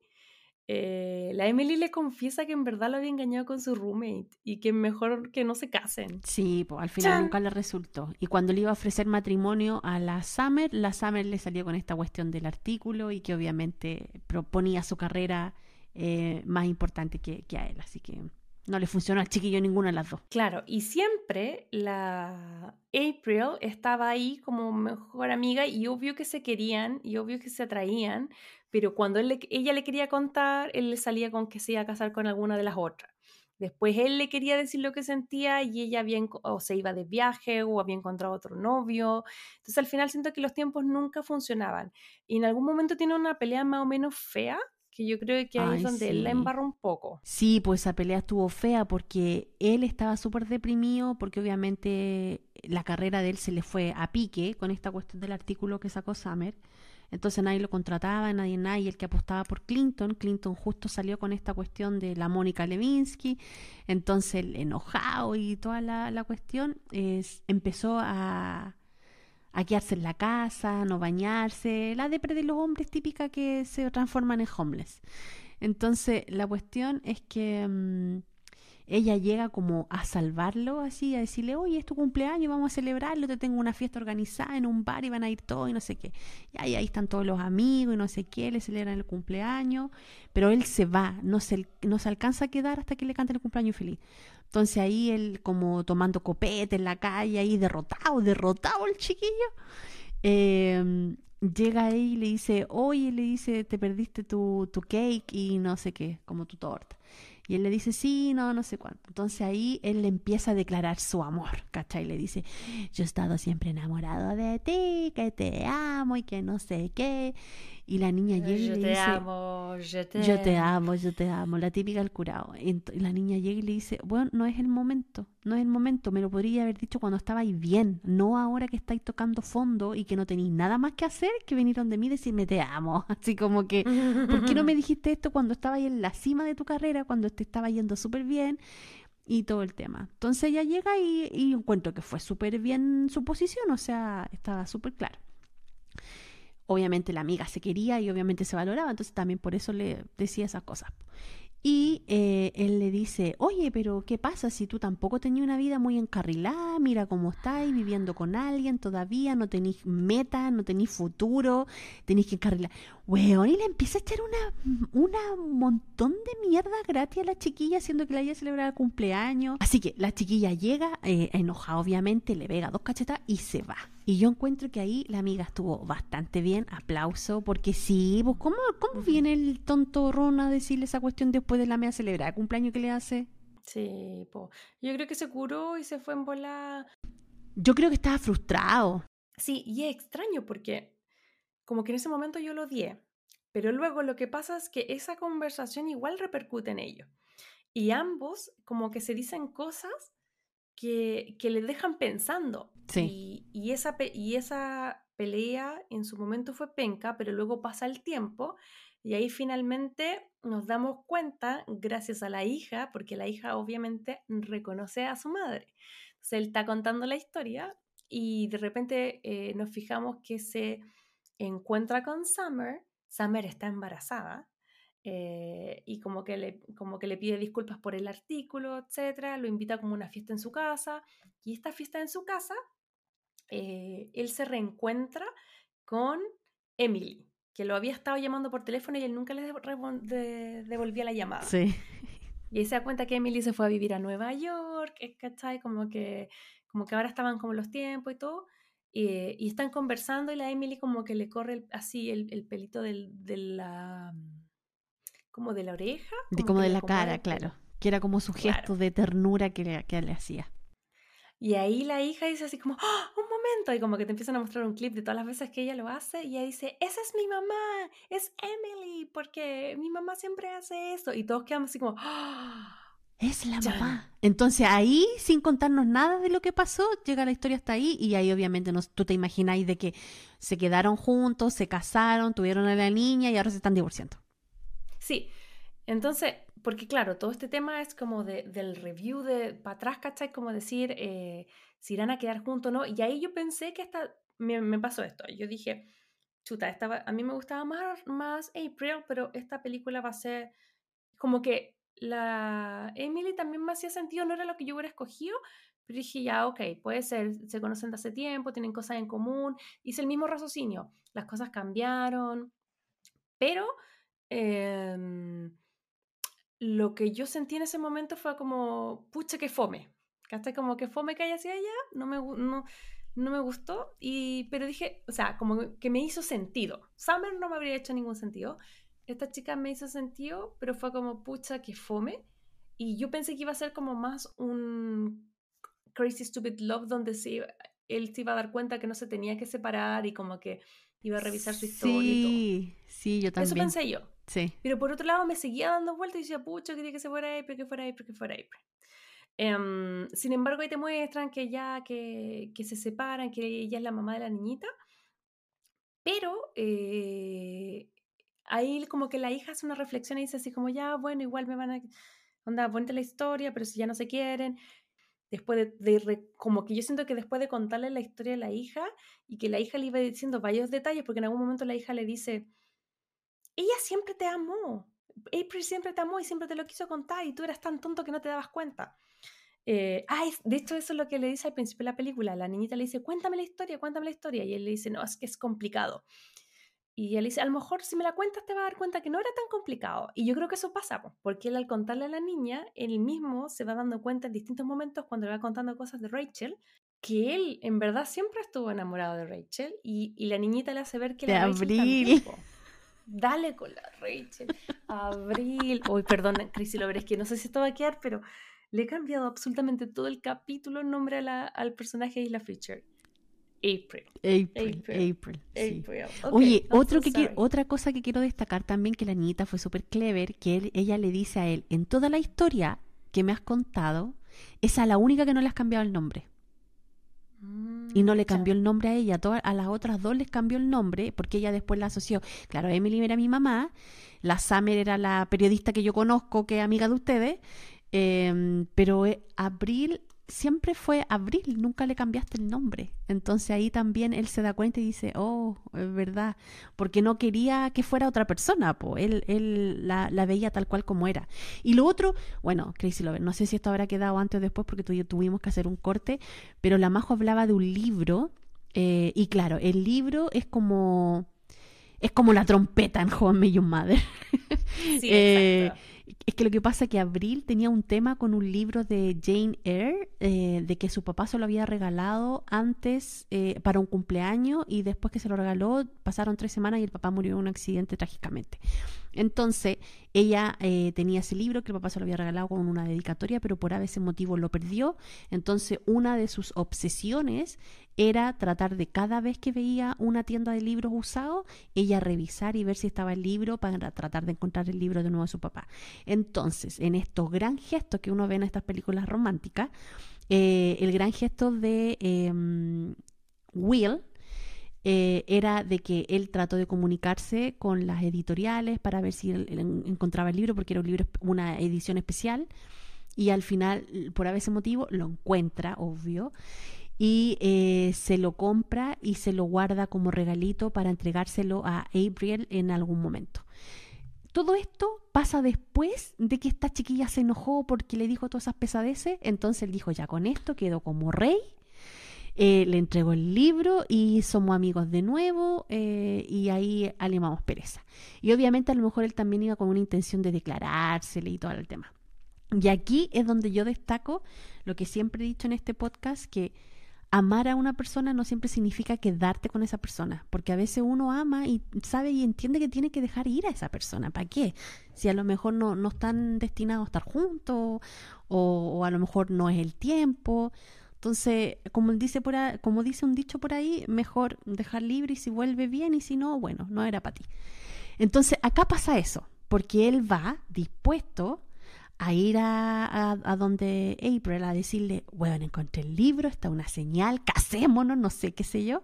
eh, la Emily le confiesa que en verdad lo había engañado con su roommate y que mejor que no se casen. Sí, pues al final nunca le resultó. Y cuando le iba a ofrecer matrimonio a la Summer, la Summer le salió con esta cuestión del artículo y que obviamente proponía su carrera eh, más importante que, que a él. Así que no le funcionó al chiquillo ninguna de las dos. Claro, y siempre la April estaba ahí como mejor amiga y obvio que se querían y obvio que se atraían, pero cuando ella le quería contar, él le salía con que se iba a casar con alguna de las otras. Después él le quería decir lo que sentía y ella bien o se iba de viaje o había encontrado otro novio. Entonces al final siento que los tiempos nunca funcionaban. Y en algún momento tiene una pelea más o menos fea, que yo creo que ahí es donde él la embarró un poco. Sí, pues esa pelea estuvo fea porque él estaba súper deprimido porque obviamente la carrera de él se le fue a pique con esta cuestión del artículo que sacó Summer. Entonces nadie lo contrataba, nadie, nadie, el que apostaba por Clinton. Clinton justo salió con esta cuestión de la Mónica Levinsky. Entonces el enojado y toda la, cuestión es, empezó a, a quedarse en la casa, no bañarse, la depre de los hombres típica que se transforman en homeless. Entonces la cuestión es que... Mm, ella llega como a salvarlo así, a decirle, oye, es tu cumpleaños, vamos a celebrarlo, te tengo una fiesta organizada en un bar y van a ir todos y no sé qué. Y ahí, ahí están todos los amigos y no sé qué, le celebran el cumpleaños, pero él se va, no se, no se alcanza a quedar hasta que le canten el cumpleaños feliz. Entonces ahí él como tomando copete en la calle, ahí derrotado, derrotado el chiquillo. Em, llega ahí y le dice, oye, le dice, te perdiste tu, tu cake y no sé qué, como tu torta. Y él le dice, sí, no, no sé cuánto. Entonces ahí él le empieza a declarar su amor, ¿cachai? Le dice, yo he estado siempre enamorado de ti, que te amo y que no sé qué. Y la niña llega y le te dice, amo, yo te yo te amo, yo te amo, la típica del curado. Y la niña llega y le dice, bueno, no es el momento, no es el momento, me lo podría haber dicho cuando estabais bien, no ahora que estáis tocando fondo y que no tenéis nada más que hacer que venir donde mí y decirme te amo. Así como que, ¿por qué no me dijiste esto cuando estabais en la cima de tu carrera, cuando te estaba yendo súper bien? y todo el tema. Entonces ella llega y, y encuentro que fue súper bien su posición, o sea, estaba súper claro obviamente la amiga se quería y obviamente se valoraba, entonces también por eso le decía esas cosas. Y eh, él le dice, oye, pero ¿qué pasa si tú tampoco tenías una vida muy encarrilada? Mira cómo estáis viviendo con alguien todavía, no tenéis meta, no tenéis futuro, tenéis que encarrilar. Weón, y le empieza a echar una, una montón de mierda gratis a la chiquilla, haciendo que la haya celebrado el cumpleaños. Así que la chiquilla llega, eh, enojada obviamente, le pega dos cachetas y se va. Y yo encuentro que ahí la amiga estuvo bastante bien, aplauso, porque sí, pues ¿cómo, cómo viene el tonto Ron a decirle esa cuestión después de la media celebrada el cumpleaños que le hace? Sí, pues yo creo que se curó y se fue en bola. Yo creo que estaba frustrado. Sí, y es extraño porque como que en ese momento yo lo odié, pero luego lo que pasa es que esa conversación igual repercute en ello. Y ambos como que se dicen cosas que, que le dejan pensando. Sí. Y, y, esa, y esa pelea en su momento fue penca, pero luego pasa el tiempo y ahí finalmente nos damos cuenta, gracias a la hija, porque la hija obviamente reconoce a su madre. Entonces él está contando la historia y de repente eh, nos fijamos que se encuentra con Summer, Summer está embarazada eh, y como que, le, como que le pide disculpas por el artículo, etc. Lo invita como una fiesta en su casa y esta fiesta en su casa, eh, él se reencuentra con Emily, que lo había estado llamando por teléfono y él nunca le devolvía la llamada. Sí. Y se da cuenta que Emily se fue a vivir a Nueva York, ¿cachai? Como que, como que ahora estaban como los tiempos y todo. Eh, y están conversando y la Emily como que le corre así el, el pelito del, de la... como de la oreja. Como de, como de la cara, claro. Que era como su gesto de ternura que le, que le hacía. Y ahí la hija dice así como, ¡Ah, un momento, y como que te empiezan a mostrar un clip de todas las veces que ella lo hace, y ella dice, esa es mi mamá, es Emily, porque mi mamá siempre hace eso, y todos quedamos así como, ¡Ah! Es la mamá. Entonces ahí, sin contarnos nada de lo que pasó, llega la historia hasta ahí y ahí obviamente no, tú te imagináis de que se quedaron juntos, se casaron, tuvieron a la niña y ahora se están divorciando. Sí, entonces, porque claro, todo este tema es como de, del review de para atrás, ¿cachai? Como decir eh, si irán a quedar juntos o no. Y ahí yo pensé que hasta, me, me pasó esto, yo dije, chuta, esta, a mí me gustaba más, más April, pero esta película va a ser como que la Emily también me hacía sentido, no era lo que yo hubiera escogido, pero dije, ya, ok, puede ser, se conocen de hace tiempo, tienen cosas en común, hice el mismo raciocinio, las cosas cambiaron, pero em, lo que yo sentí en ese momento fue como, pucha, que fome, hasta como que fome que haya sido allá, no me, no, no me gustó, y, pero dije, o sea, como que me hizo sentido. Summer no me habría hecho ningún sentido. Esta chica me hizo sentido, pero fue como, pucha, que fome. Y yo pensé que iba a ser como más un Crazy Stupid Love, donde sí, él se iba a dar cuenta que no se tenía que separar y como que iba a revisar su historia y todo. Sí, yo también. Eso pensé yo. Sí. Pero por otro lado me seguía dando vueltas y decía, pucha, quería que se fuera April, que fuera April, que fuera April. Em, sin embargo, ahí te muestran que ya que, que, se separan, que ella es la mamá de la niñita, pero eh, ahí como que la hija hace una reflexión y dice así como, ya, bueno, igual me van a, onda, ponte la historia, pero si ya no se quieren. Después de, como que yo siento que después de contarle la historia a la hija y que la hija le iba diciendo varios detalles, porque en algún momento la hija le dice, ella siempre te amó, April siempre te amó y siempre te lo quiso contar y tú eras tan tonto que no te dabas cuenta. Eh, ay, de hecho eso es lo que le dice al principio de la película. La niñita le dice, cuéntame la historia, cuéntame la historia. Y él le dice, no, es que es complicado. Y él dice, a lo mejor si me la cuentas te vas a dar cuenta que no era tan complicado. Y yo creo que eso pasa, porque él al contarle a la niña, él mismo se va dando cuenta en distintos momentos cuando le va contando cosas de Rachel, que él en verdad siempre estuvo enamorado de Rachel y, y la niñita le hace ver que de la Abril. Dale con la Rachel. Abril. Uy, perdón, Cris lo es que no sé si esto va a quedar, pero le he cambiado absolutamente todo el capítulo en nombre a la, al personaje de Isla Fisher. April. April, April. April, Oye, otro que, otra cosa que quiero destacar también que la niñita fue súper clever, que él, ella le dice a él, en toda la historia que me has contado, esa es la única que no le has cambiado el nombre. y no le mm, cambió el nombre a ella, a las otras dos les cambió el nombre porque ella después la asoció. Claro, Emily era mi mamá, la Summer era la periodista que yo conozco, que es amiga de ustedes, Em, pero eh, Abril siempre fue Abril, nunca le cambiaste el nombre. Entonces ahí también él se da cuenta y dice, oh, es verdad, porque no quería que fuera otra persona, po. él, él la, veía tal cual como era. Y lo otro, bueno, Crazy Lover, no sé si esto habrá quedado antes o después porque tuvimos que hacer un corte, pero la Majo hablaba de un libro, eh, y claro, el libro es como... Es como la trompeta en Joven Million Mother. Sí, eh, es que lo que pasa es que Abril tenía un tema con un libro de Jane Eyre, eh, de que su papá se lo había regalado antes eh, para un cumpleaños y después que se lo regaló pasaron tres semanas y el papá murió en un accidente trágicamente. Entonces ella eh, tenía ese libro que el papá se lo había regalado con una dedicatoria, pero por ese motivo lo perdió. Entonces una de sus obsesiones era tratar de cada vez que veía una tienda de libros usados, ella revisar y ver si estaba el libro para tratar de encontrar el libro de nuevo de su papá. Entonces, en estos gran gestos que uno ve en estas películas románticas, eh, el gran gesto de em, Will, eh, era de que él trató de comunicarse con las editoriales para ver si encontraba el libro, porque era un libro, una edición especial, y al final, por ese motivo, lo encuentra, obvio, y eh, se lo compra y se lo guarda como regalito para entregárselo a April en algún momento. Todo esto pasa después de que esta chiquilla se enojó porque le dijo todas esas pesadeces, entonces él dijo, ya con esto quedó como rey, eh, le entregó el libro y somos amigos de nuevo eh, y ahí alimamos pereza. Y obviamente a lo mejor él también iba con una intención de declarársele y todo el tema. Y aquí es donde yo destaco lo que siempre he dicho en este podcast, que amar a una persona no siempre significa quedarte con esa persona, porque a veces uno ama y sabe y entiende que tiene que dejar ir a esa persona. ¿Para qué? Si a lo mejor no, no están destinados a estar juntos o, a lo mejor no es el tiempo. Entonces, como dice, como dice un dicho por ahí, mejor dejar libre y si vuelve bien y si no, bueno, no era para ti. Entonces, acá pasa eso, porque él va dispuesto a ir a, a, donde April a decirle, bueno, encontré el libro, está una señal, casémonos, no sé qué sé yo.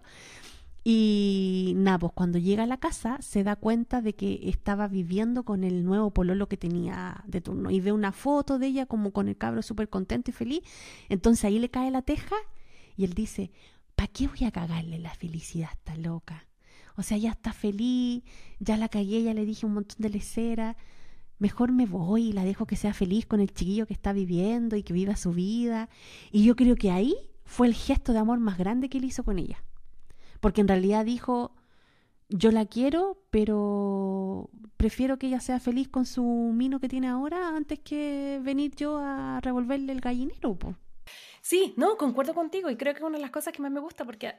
Y nada, pues cuando llega a la casa se da cuenta de que estaba viviendo con el nuevo pololo que tenía de turno y ve una foto de ella como con el cabro súper contento y feliz. Entonces ahí le cae la teja y él dice, ¿para qué voy a cagarle la felicidad a esta loca? O sea, ya está feliz, ya la cagué, ya le dije un montón de lecera. Mejor me voy y la dejo que sea feliz con el chiquillo que está viviendo y que viva su vida. Y yo creo que ahí fue el gesto de amor más grande que él hizo con ella. Porque en realidad dijo, yo la quiero, pero prefiero que ella sea feliz con su mino que tiene ahora antes que venir yo a revolverle el gallinero. Sí, no, concuerdo contigo y creo que es una de las cosas que más me gusta porque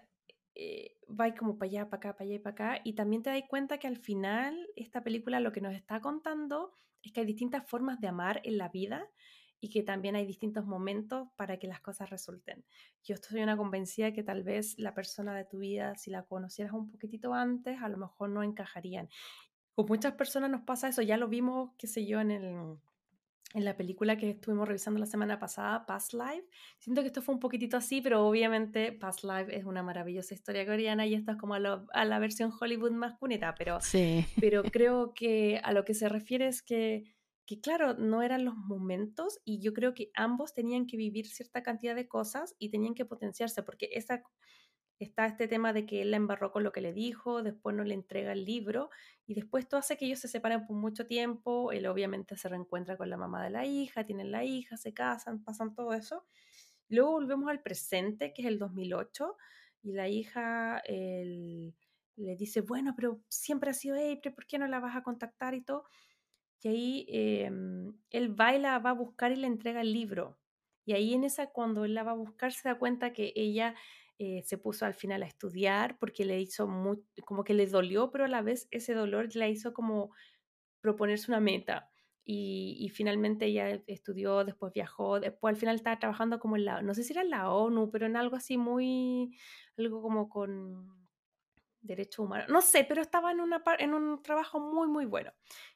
eh, va como para allá, para acá, para allá y para acá y también te das cuenta que al final esta película lo que nos está contando es que hay distintas formas de amar en la vida y que también hay distintos momentos para que las cosas resulten. Yo estoy una convencida que tal vez la persona de tu vida, si la conocieras un poquitito antes, a lo mejor no encajarían. Con muchas personas nos pasa eso, ya lo vimos, qué sé yo, en el en la película que estuvimos revisando la semana pasada, Past Life. Siento que esto fue un poquitito así, pero obviamente Past Life es una maravillosa historia coreana y esto es como a, la versión Hollywood más cuneta, pero, sí. pero creo que a lo que se refiere es que que claro, no eran los momentos y yo creo que ambos tenían que vivir cierta cantidad de cosas y tenían que potenciarse, porque esa, está este tema de que él la embarró con lo que le dijo, después no le entrega el libro y después todo hace que ellos se separen por mucho tiempo, él obviamente se reencuentra con la mamá de la hija, tienen la hija, se casan, pasan todo eso. Luego volvemos al presente, que es el 2008, y la hija le dice, bueno, pero siempre ha sido April, ¿por qué no la vas a contactar y todo? Y ahí em, él baila, va a buscar y le entrega el libro. Y ahí en esa, cuando él la va a buscar, se da cuenta que ella eh, se puso al final a estudiar porque le hizo como que le dolió, pero a la vez ese dolor la hizo como proponerse una meta. Y, y, finalmente ella estudió, después viajó, después al final estaba trabajando como en la, no sé si era en la ONU, pero en algo así muy, algo como con Derecho humano, no sé, pero estaba en, una, en un trabajo muy, muy bueno.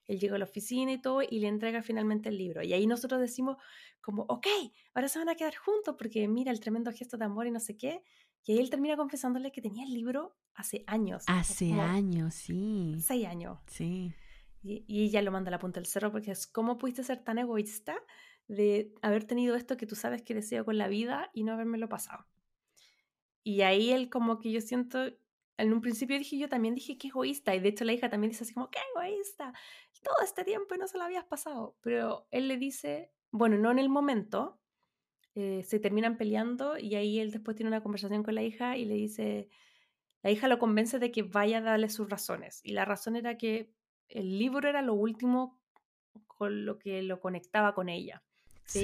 Él llegó a la oficina y todo y le entrega finalmente el libro. Y ahí nosotros decimos como, ok, ahora se van a quedar juntos porque mira el tremendo gesto de amor y no sé qué. Y ahí él termina confesándole que tenía el libro hace años. Hace años, sí. Seis años. Sí. Y, y, ella lo manda a la punta del cerro porque es, ¿cómo pudiste ser tan egoísta de haber tenido esto que tú sabes que deseo con la vida y no habérmelo pasado? Y ahí él como que yo siento en un principio dije, yo también dije que egoísta, y de hecho la hija también dice así como, qué egoísta, todo este tiempo y no se lo habías pasado. Pero él le dice, bueno, no en el momento, eh, se terminan peleando y ahí él después tiene una conversación con la hija y le dice, la hija lo convence de que vaya a darle sus razones. Y la razón era que el libro era lo último con lo que lo conectaba con ella. Si,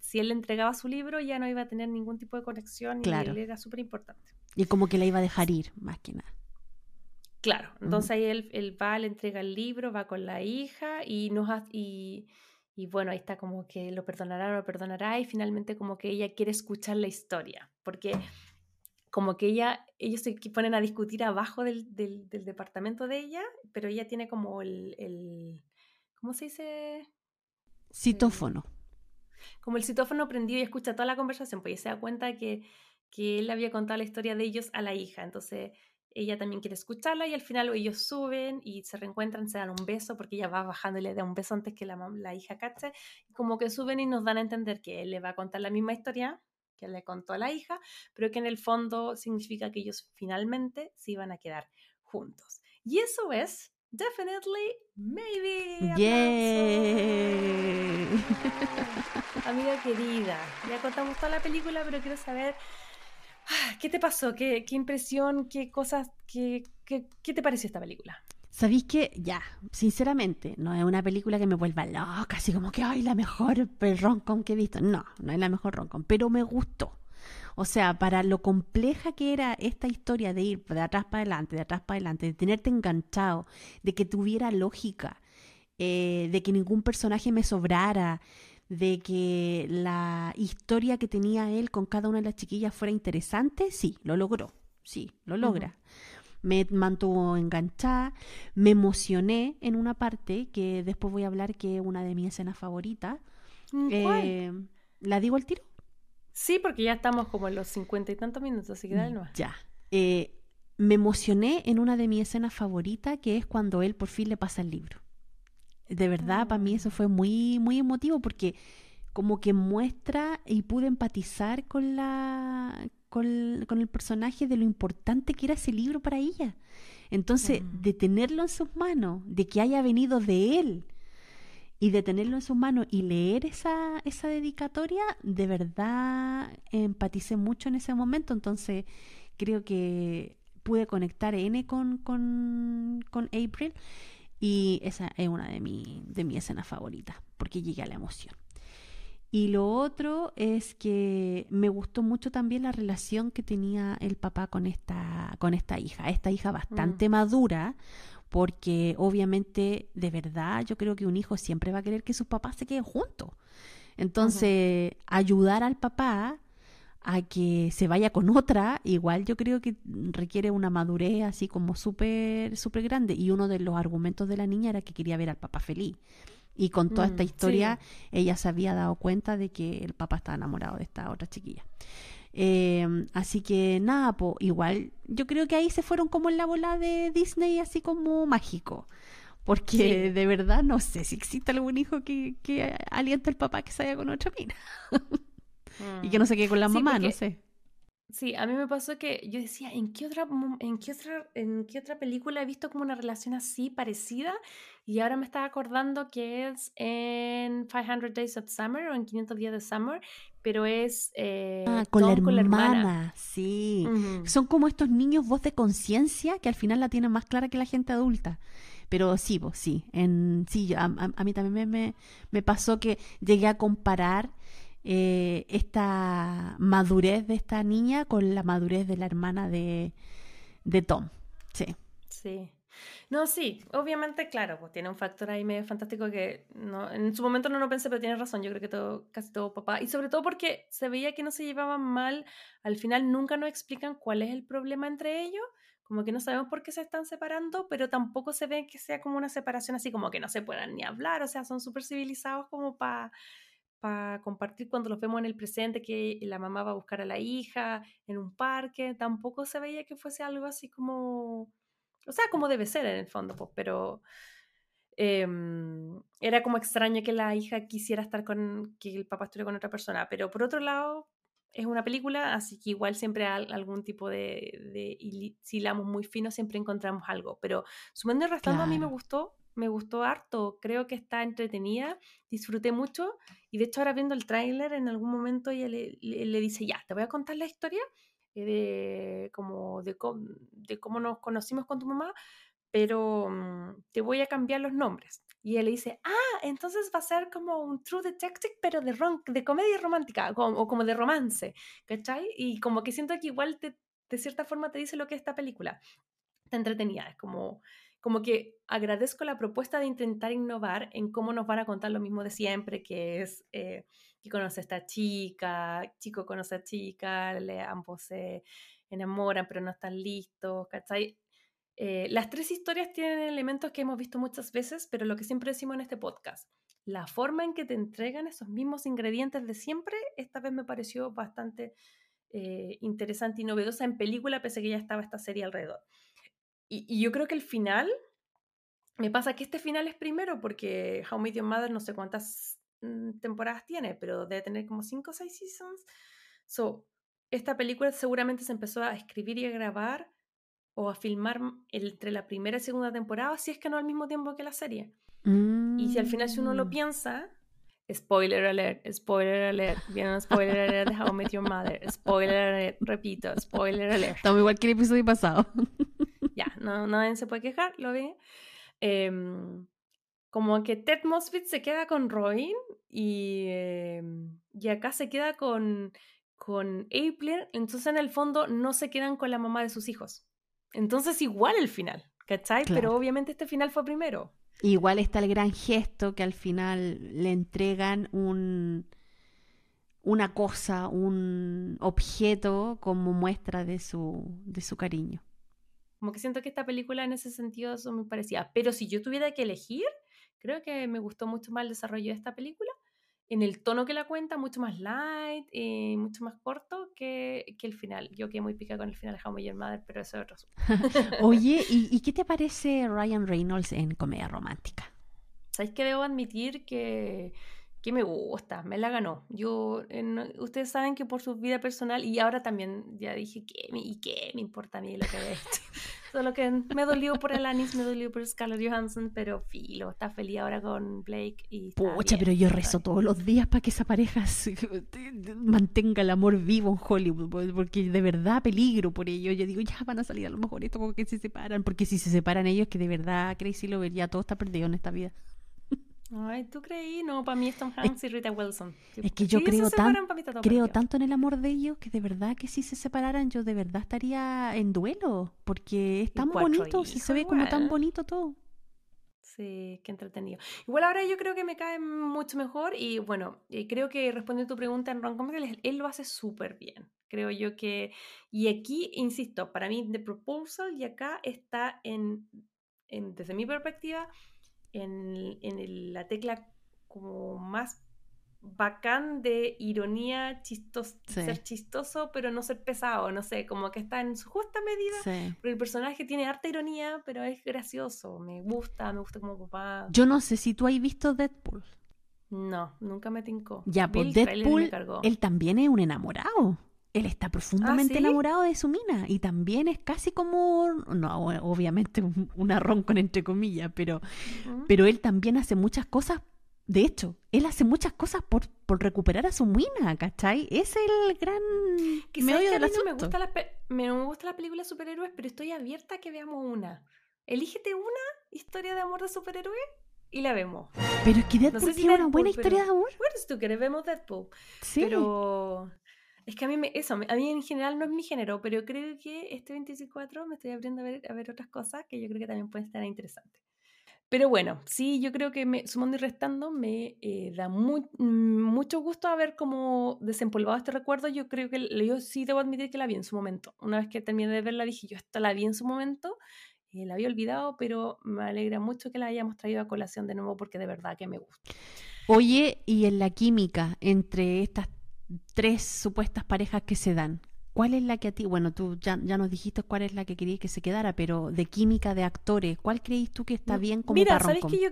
si él le entregaba su libro, ya no iba a tener ningún tipo de conexión y él era súper importante. Y como que la iba a dejar ir, más que nada. Claro, entonces ahí él, va, le entrega el libro, va con la hija y, nos y, y bueno, ahí está como que lo perdonará lo perdonará y finalmente como que ella quiere escuchar la historia, porque como que ella, ellos se ponen a discutir abajo del, del, departamento de ella, pero ella tiene como el, el ¿cómo se dice? Citófono. Como el citófono prendido y escucha toda la conversación, pues ella se da cuenta que que él había contado la historia de ellos a la hija. Entonces ella también quiere escucharla y al final ellos suben y se reencuentran, se dan un beso porque ella va bajando y le da un beso antes que la, la hija cache. Como que suben y nos dan a entender que él le va a contar la misma historia que le contó a la hija, pero que en el fondo significa que ellos finalmente se iban a quedar juntos. Y eso es Definitely Maybe. Yeah. Amiga querida, ya contamos toda la película, pero quiero saber Ah, ¿Qué te pasó? ¿Qué, qué impresión? ¿Qué cosas? Qué, qué, qué, te pareció esta película? ¿Sabéis que, ya, sinceramente, no es una película que me vuelva loca, así como que, ay, la mejor roncom que he visto. No, no es la mejor roncom, pero me gustó. O sea, para lo compleja que era esta historia de ir de atrás para adelante, de atrás para adelante, de tenerte enganchado, de que tuviera lógica, eh, de que ningún personaje me sobrara, de que la historia que tenía él con cada una de las chiquillas fuera interesante, sí, lo logró, sí, lo logra. Me mantuvo enganchada, me emocioné en una parte que después voy a hablar que es una de mis escenas favoritas. Mm, eh, ¿La digo al tiro? Sí, porque ya estamos como en los cincuenta y tantos minutos, así que dale mm, Ya. Eh, me emocioné en una de mis escenas favoritas, que es cuando él por fin le pasa el libro de verdad, para mí eso fue muy, muy emotivo porque como que muestra y pude empatizar con la, con, con, el personaje de lo importante que era ese libro para ella. Entonces, Mm. de tenerlo en sus manos, de que haya venido de él y de tenerlo en sus manos y leer esa, esa dedicatoria, de verdad empaticé mucho en ese momento. Entonces, creo que pude conectar N con, con, con April y esa es una de mi, de mi escenas favoritas, porque llegué a la emoción. Y lo otro es que me gustó mucho también la relación que tenía el papá con esta, con esta hija. Esta hija bastante madura, porque obviamente, de verdad, yo creo que un hijo siempre va a querer que sus papás se queden juntos. Entonces, ayudar al papá a que se vaya con otra, igual yo creo que requiere una madurez así como súper, súper grande. Y uno de los argumentos de la niña era que quería ver al papá feliz. Y con toda esta Mm, historia, ella se había dado cuenta de que el papá estaba enamorado de esta otra chiquilla. Eh, así que nada, po, igual yo creo que ahí se fueron como en la bola de Disney, así como mágico. Porque Sí. de verdad no sé si existe algún hijo que, que alienta al papá que se vaya con otra mina. Y que no se quede con la Sí, mamá, no porque- sé. Sí, a mí me pasó que yo decía, ¿en qué otra, en qué otra, en qué otra película he visto como una relación así parecida? Y ahora me estaba acordando que es en 500 Days of Summer o en 500 días de Summer, pero es eh, Ah, con la Tom hermana, sí. Ujú. Son como estos niños voz de conciencia que al final la tienen más clara que la gente adulta. Pero sí, vos, sí. En, sí, a, a- a mí también me, me pasó que llegué a comparar eh, esta madurez de esta niña con la madurez de la hermana de, de Tom. Sí. Sí. No, sí, obviamente, claro, pues tiene un factor ahí medio fantástico que no, en su momento no lo pensé, pero tiene razón, yo creo que todo, casi todo papá, y sobre todo porque se veía que no se llevaban mal, al final nunca nos explican cuál es el problema entre ellos, como que no sabemos por qué se están separando, pero tampoco se ve que sea como una separación así como que no se puedan ni hablar, o sea, son súper civilizados como para para compartir cuando los vemos en el presente, que la mamá va a buscar a la hija en un parque, tampoco se veía que fuese algo así como, o sea, como debe ser en el fondo, pues, pero em, era como extraño que la hija quisiera estar con, que el papá estuviera con otra persona, pero por otro lado, es una película, así que igual siempre hay algún tipo de, de si hilamos muy fino, siempre encontramos algo, pero sumando y restando a mí me Claro. gustó, me gustó harto, creo que está entretenida, disfruté mucho y de hecho ahora viendo el tráiler en algún momento ella le, le- le dice, ya, te voy a contar la historia eh, de, como de, de cómo nos conocimos con tu mamá, pero mm, te voy a cambiar los nombres. Y él le dice, ah, entonces va a ser como un True Detective, pero de, ron- de comedia romántica, como- o como de romance, ¿cachai? Y como que siento que igual te, de cierta forma te dice lo que es esta película. Está entretenida, es como, como que agradezco la propuesta de intentar innovar en cómo nos van a contar lo mismo de siempre, que es eh, que conoce a esta chica, chico conoce a chica, le, ambos se enamoran pero no están listos, ¿cachai? Eh, las tres historias tienen elementos que hemos visto muchas veces, pero lo que siempre decimos en este podcast, la forma en que te entregan esos mismos ingredientes de siempre, esta vez me pareció bastante eh, interesante y novedosa en película, pese a que ya estaba esta serie alrededor. Y, y yo creo que el final, me pasa que este final es primero, porque How I Met Your Mother no sé cuántas mm, temporadas tiene, pero debe tener como 5 o 6 seasons. So, esta película seguramente se empezó a escribir y a grabar o a filmar entre la primera y segunda temporada, si es que no al mismo tiempo que la serie. Y si al final si uno lo Mm. piensa, spoiler alert, spoiler alert, viene un spoiler alert de How I Met Your Mother, spoiler alert, repito, spoiler alert. Estamos igual que el episodio pasado. No, nadie se puede quejar, lo vi. Em, como que Ted Mosbit se queda con Robin y, em, y acá se queda con, con April, entonces en el fondo no se quedan con la mamá de sus hijos. Entonces igual el final, ¿cachai? Pero Claro. obviamente este final fue primero. Igual está el gran gesto que al final le entregan un una cosa, un objeto como muestra de su, de su cariño. Como que siento que esta película en ese sentido son muy parecidas. Pero si yo tuviera que elegir, creo que me gustó mucho más el desarrollo de esta película. En el tono que la cuenta, mucho más light y mucho más corto que, que el final. Yo quedé muy pica con el final de How I Met Your Mother, pero eso es otro. Oye, ¿y, y qué te parece Ryan Reynolds en comedia romántica? ¿Sabéis que debo admitir que, que me gusta, me la ganó. Yo, ustedes saben que por su vida personal, y ahora también ya dije, ¿qué, ¿y qué me importa a mí lo que he hecho? Solo que me dolió por Alanis, me dolió por Scarlett Johansson, pero filo, está feliz ahora con Blake y Pucha, pero yo rezo todos los días para que esa pareja mantenga el amor vivo en Hollywood, porque de verdad peligro por ello. Yo digo, ya van a salir a lo mejor esto porque se separan, porque si se separan ellos, que de verdad Crazy lo vería, todo está perdido en esta vida. Ay, ¿tú creí? No, para mí es Tom Hanks y Rita Wilson. Es que yo creo, tan, creo tanto en el amor de ellos que de verdad que si se separaran yo de verdad estaría en duelo, porque es tan bonito, se ve como tan bonito todo. Sí, qué entretenido. Igual ahora yo creo que me cae mucho mejor y bueno, creo que respondiendo a tu pregunta en Ron él, él lo hace súper bien. Creo yo que... Y aquí, insisto, para mí The Proposal y acá está en, en desde mi perspectiva, en, la tecla como más bacán de ironía, chistos, ser chistoso, pero no ser pesado, no sé, como que está en su justa medida. Porque el personaje tiene harta ironía, pero es gracioso, me gusta, me gusta como papá. Yo no sé si tú has visto Deadpool. No, nunca me tincó. Ya, pues Deadpool, él también es un enamorado él está profundamente ¿Ah, enamorado de su mina y también es casi como, no, obviamente un, arrón con entre comillas, pero, pero él también hace muchas cosas, de hecho, él hace muchas cosas por, por recuperar a su mina, ¿cachai? Es el gran medio del asunto. No me, gusta la me gusta la película de superhéroes, pero estoy abierta a que veamos una. Elígete una historia de amor de superhéroe y la vemos. Pero es que Deadpool tiene una buena historia de amor. Bueno, si tú quieres vemos Deadpool. Sí. Pero es que a mí, me, eso, a mí en general no es mi género, pero creo que este 24 me estoy abriendo a ver, a ver otras cosas que yo creo que también pueden estar interesantes. Pero bueno, sí, yo creo que me, sumando y restando me eh, da mucho gusto haber como desempolvado este recuerdo. Yo creo que yo sí debo admitir que la vi en su momento. Una vez que terminé de verla dije, yo esta la vi en su momento, eh, la había olvidado, pero me alegra mucho que la hayamos traído a colación de nuevo porque de verdad que me gusta. Oye, y en la química entre estas tres supuestas parejas que se dan. ¿Cuál es la que a ti, bueno, tú ya, ya nos dijiste cuál es la que querías que se quedara, pero de química de actores, ¿cuál crees tú que está bien como Mira, ¿sabes que yo,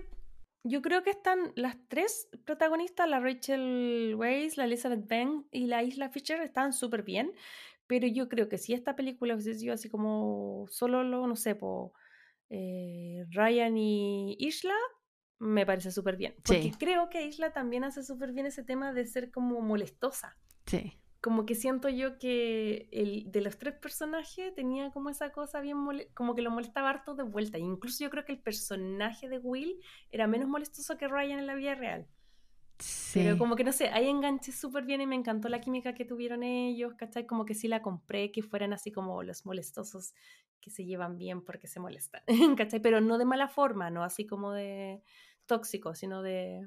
yo creo que están las tres protagonistas, la Rachel Weisz, la Elizabeth Banks y la Isla Fisher, están súper bien, pero yo creo que si esta película hubiese sido así como solo, lo, no sé, po, eh, Ryan y Isla, me parece súper bien. Porque creo que Isla también hace súper bien ese tema de ser como molestosa. Sí. Como que siento yo que el, de los tres personajes tenía como esa cosa bien, como que lo molestaba harto de vuelta. incluso yo creo que el personaje de Will era menos molestoso que Ryan en la vida real. Sí. Pero como que no sé, ahí enganché súper bien y me encantó la química que tuvieron ellos, ¿cachai? Como que sí la compré, que fueran así como los molestosos que se llevan bien porque se molestan, ¿cachai? Pero no de mala forma, ¿no? Así como de tóxico, sino de,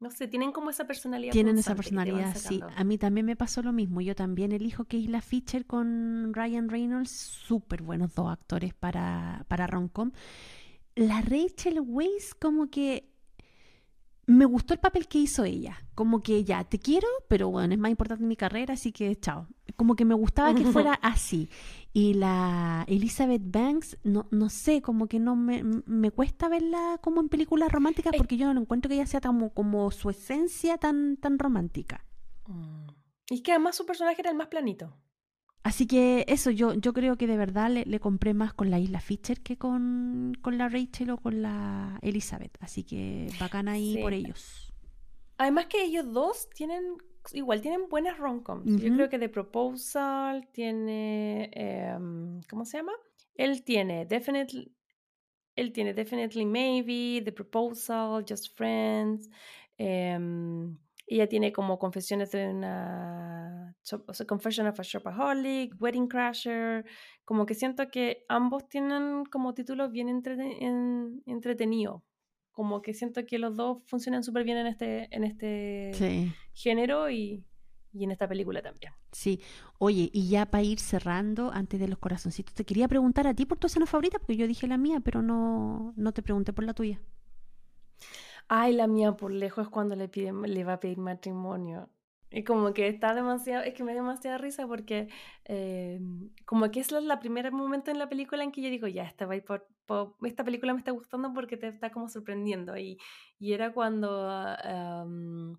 no sé, tienen como esa personalidad. Tienen esa personalidad, sí. A mí también me pasó lo mismo. Yo también elijo que Isla Fisher con Ryan Reynolds, súper buenos dos actores para, para Roncom. La Rachel Weisz como que me gustó el papel que hizo ella. Como que ya, te quiero, pero bueno, es más importante mi carrera, así que chao. Como que me gustaba que fuera así. Y la Elizabeth Banks, no, no sé, como que no me, me cuesta verla como en películas románticas porque yo no encuentro que ella sea como, como su esencia tan, tan romántica. Mm. Y es que además su personaje era el más planito. Así que eso, yo, yo creo que de verdad le, compré más con la Isla Fisher que con, la Rachel o con la Elizabeth. Así que bacán ahí por ellos. Además que ellos dos tienen, igual tienen buenas romcoms. Yo creo que The Proposal tiene, em, ¿cómo se llama? Él tiene Definitely, él tiene Definitely Maybe, The Proposal, Just Friends. Em, ella tiene como confesiones de una. O sea, Confession of a Shopaholic, Wedding Crasher. Como que siento que ambos tienen como títulos bien entretenidos. Como que siento que los dos funcionan súper bien en este, en este género y, y en esta película también. Sí. Oye, y ya para ir cerrando, antes de los corazoncitos, te quería preguntar a ti por tu escena favorita, porque yo dije la mía, pero no, no te pregunté por la tuya. Ay, la mía por lejos es cuando le, pide, le va a pedir matrimonio. Y como que está demasiado, es que me da demasiada risa porque eh, como que es la, la primer momento en la película en que yo digo, ya, esta, va por, por- esta película me está gustando porque te está como sorprendiendo. Y, y era cuando ah, am,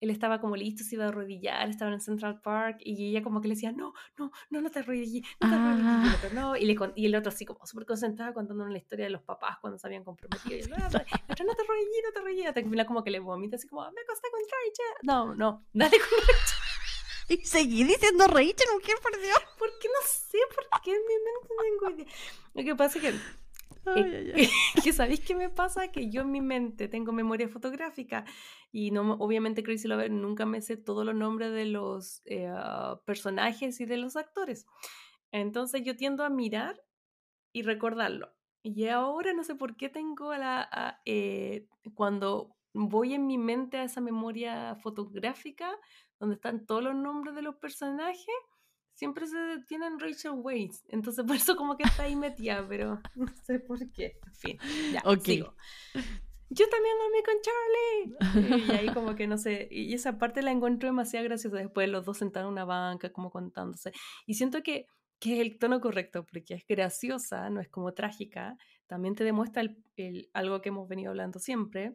él estaba como listo, se iba a arrodillar, estaba en Central Park y ella como que le decía, no, no, no, no te arrodilles, no te arrodilles. Y el Ah. otro, no, y, le y el otro así como súper concentrado contándonos la historia de los papás cuando se habían comprometido. Y el otro, no te arrodilles, no te arrodilles. Hasta que como que le vomita así como, me acosté con Rachel. No, no, dale con Y seguí diciendo Rachel, mujer, por Dios. Porque no sé por qué en mi mente tengo idea. Lo que pasa es que, Ay, ay, ay. que ¿sabéis qué me pasa? Que yo en mi mente tengo memoria fotográfica y no, me- obviamente Crazy Lover nunca me sé todos los nombres de los eh, ah, personajes y de los actores. Entonces yo tiendo a mirar y recordarlo. Y ahora no sé por qué tengo a la... a, eh, cuando voy en mi mente a esa memoria fotográfica, donde están todos los nombres de los personajes, siempre se detienen Rachel Weisz. Entonces por eso como que está ahí metida, pero no sé por qué. En fin, ya, Ok. sigo. Yo también dormí con Charlie. Y ahí como que no sé, y esa parte la encuentro demasiado graciosa. Después los dos sentados en una banca, como contándose. Y siento que, que es el tono correcto, porque es graciosa, no es como trágica. También te demuestra el- el- algo que hemos venido hablando siempre,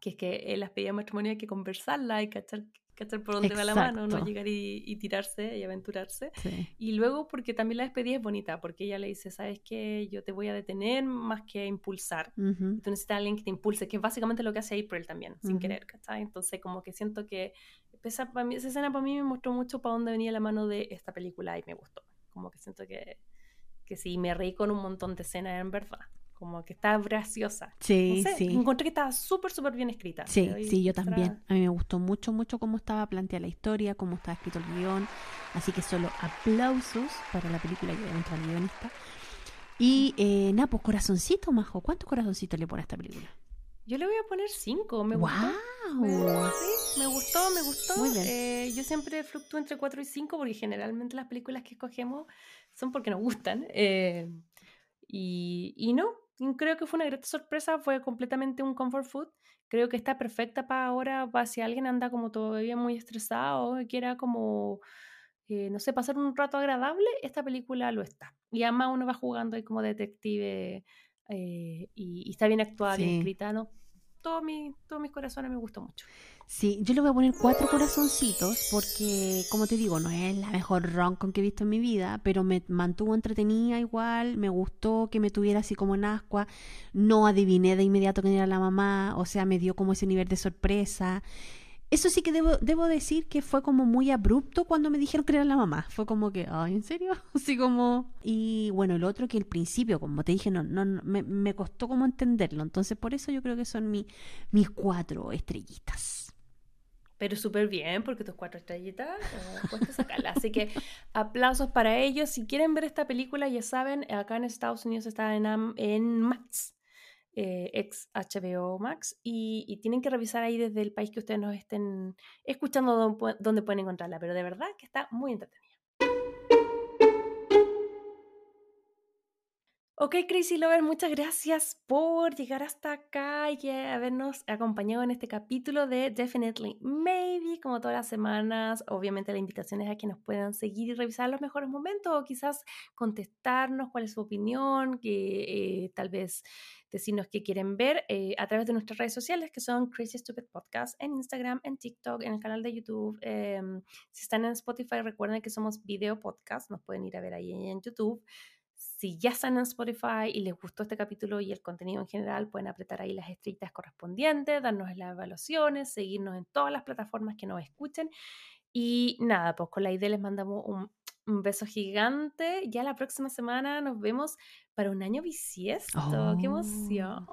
que es que en las pedidas de matrimonio hay que conversarla y cachar, cachar por dónde va la mano, no Exacto. llegar y, y tirarse y aventurarse. Sí. Y luego porque también la despedida es bonita, porque ella le dice, sabes que yo te voy a detener más que a impulsar. Ujú. Y tú necesitas a alguien que te impulse, que es básicamente lo que hace April también, sin Ujú. querer, ¿cachai? Entonces como que siento que esa, para mí, esa escena para mí me mostró mucho para dónde venía la mano de esta película y me gustó. Como que siento que, que sí, me reí con un montón de escenas en verdad. Como que está graciosa. No Sí, sé, sí. encontré que estaba súper, súper bien escrita. Sí, sí, yo extra- también. A mí me gustó mucho, mucho cómo estaba planteada la historia, cómo estaba escrito el guion. Así que solo aplausos para la película y obviamente al guionista. Y eh, nada, pues corazoncito, majo. ¿Cuántos corazoncitos le pone a esta película? Yo le voy a poner cinco, me gustó. ¡Wow! Me- Sí, me gustó, me gustó. Muy bien. Eh, yo siempre fluctúo entre 4 y 5 porque generalmente las películas que escogemos son porque nos gustan. eh, y, y no, creo que fue una grata sorpresa, fue completamente un comfort food. Creo que está perfecta para ahora, para si alguien anda como todavía muy estresado y quiera como, eh, no sé, pasar un rato agradable, esta película lo está. Y además uno va jugando ahí como detective eh, y, y está bien actuada, bien Sí. escrita, ¿no? Todo mi, todos mis corazones me gustó mucho. Sí, yo le voy a poner cuatro corazoncitos porque, como te digo, no es la mejor rom-com que he visto en mi vida, pero me mantuvo entretenida igual, me gustó que me tuviera así como en ascua, no adiviné de inmediato quién era la mamá, o sea, me dio como ese nivel de sorpresa. Eso sí que debo, debo decir que fue como muy abrupto cuando me dijeron que era la mamá. Fue como que, ay, ¿en serio? Así como... Y bueno, el otro que al principio, como te dije, no, no, no, me, me costó como entenderlo. Entonces, por eso yo creo que son mi, mis cuatro estrellitas. Pero súper bien, porque tus cuatro estrellitas eh, sacarla. Así que aplausos para ellos. Si quieren ver esta película, ya saben, acá en Estados Unidos está en, en Max, eh, ex HBO Max, y, y tienen que revisar ahí desde el país que ustedes nos estén escuchando dónde, pu- dónde pueden encontrarla. Pero de verdad que está muy entretenida. Ok, Crazy Lover, muchas gracias por llegar hasta acá y habernos acompañado en este capítulo de Definitely Maybe, como todas las semanas. Obviamente la invitación es a que nos puedan seguir y revisar los mejores momentos o quizás contestarnos cuál es su opinión, que eh, tal vez decirnos qué quieren ver eh, a través de nuestras redes sociales que son Crazy Stupid Podcast en Instagram, en TikTok, en el canal de YouTube. em, si están en Spotify, recuerden que somos video podcast, nos pueden ir a ver ahí en YouTube. Si ya están en Spotify y les gustó este capítulo y el contenido en general, pueden apretar ahí las estrellitas correspondientes, darnos las evaluaciones, seguirnos en todas las plataformas que nos escuchen. Y nada, pues con la idea les mandamos un, un beso gigante. Ya la próxima semana nos vemos para un año bisiesto. ¡Qué emoción!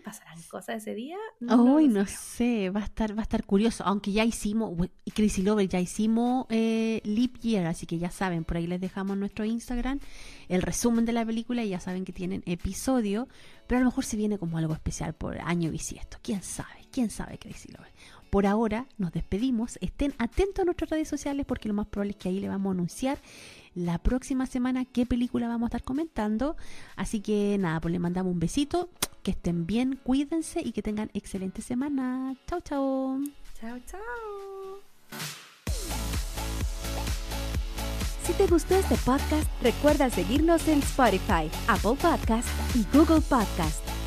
¿Pasarán cosas ese día? Ay, lo no sé. sé, va a estar, va a estar curioso, aunque ya hicimos, y Crazy Lover, ya hicimos eh, Leap Year, así que ya saben, por ahí les dejamos nuestro Instagram el resumen de la película y ya saben que tienen episodio, pero a lo mejor se viene como algo especial por año bisiesto, quién sabe, quién sabe Crazy Lover. Por ahora nos despedimos, estén atentos a nuestras redes sociales porque lo más probable es que ahí le vamos a anunciar la próxima semana qué película vamos a estar comentando. Así que nada, pues le mandamos un besito, que estén bien, cuídense y que tengan excelente semana. Chao, chao. Chao, chao. Si te gustó este podcast, recuerda seguirnos en Spotify, Apple Podcast y Google Podcast.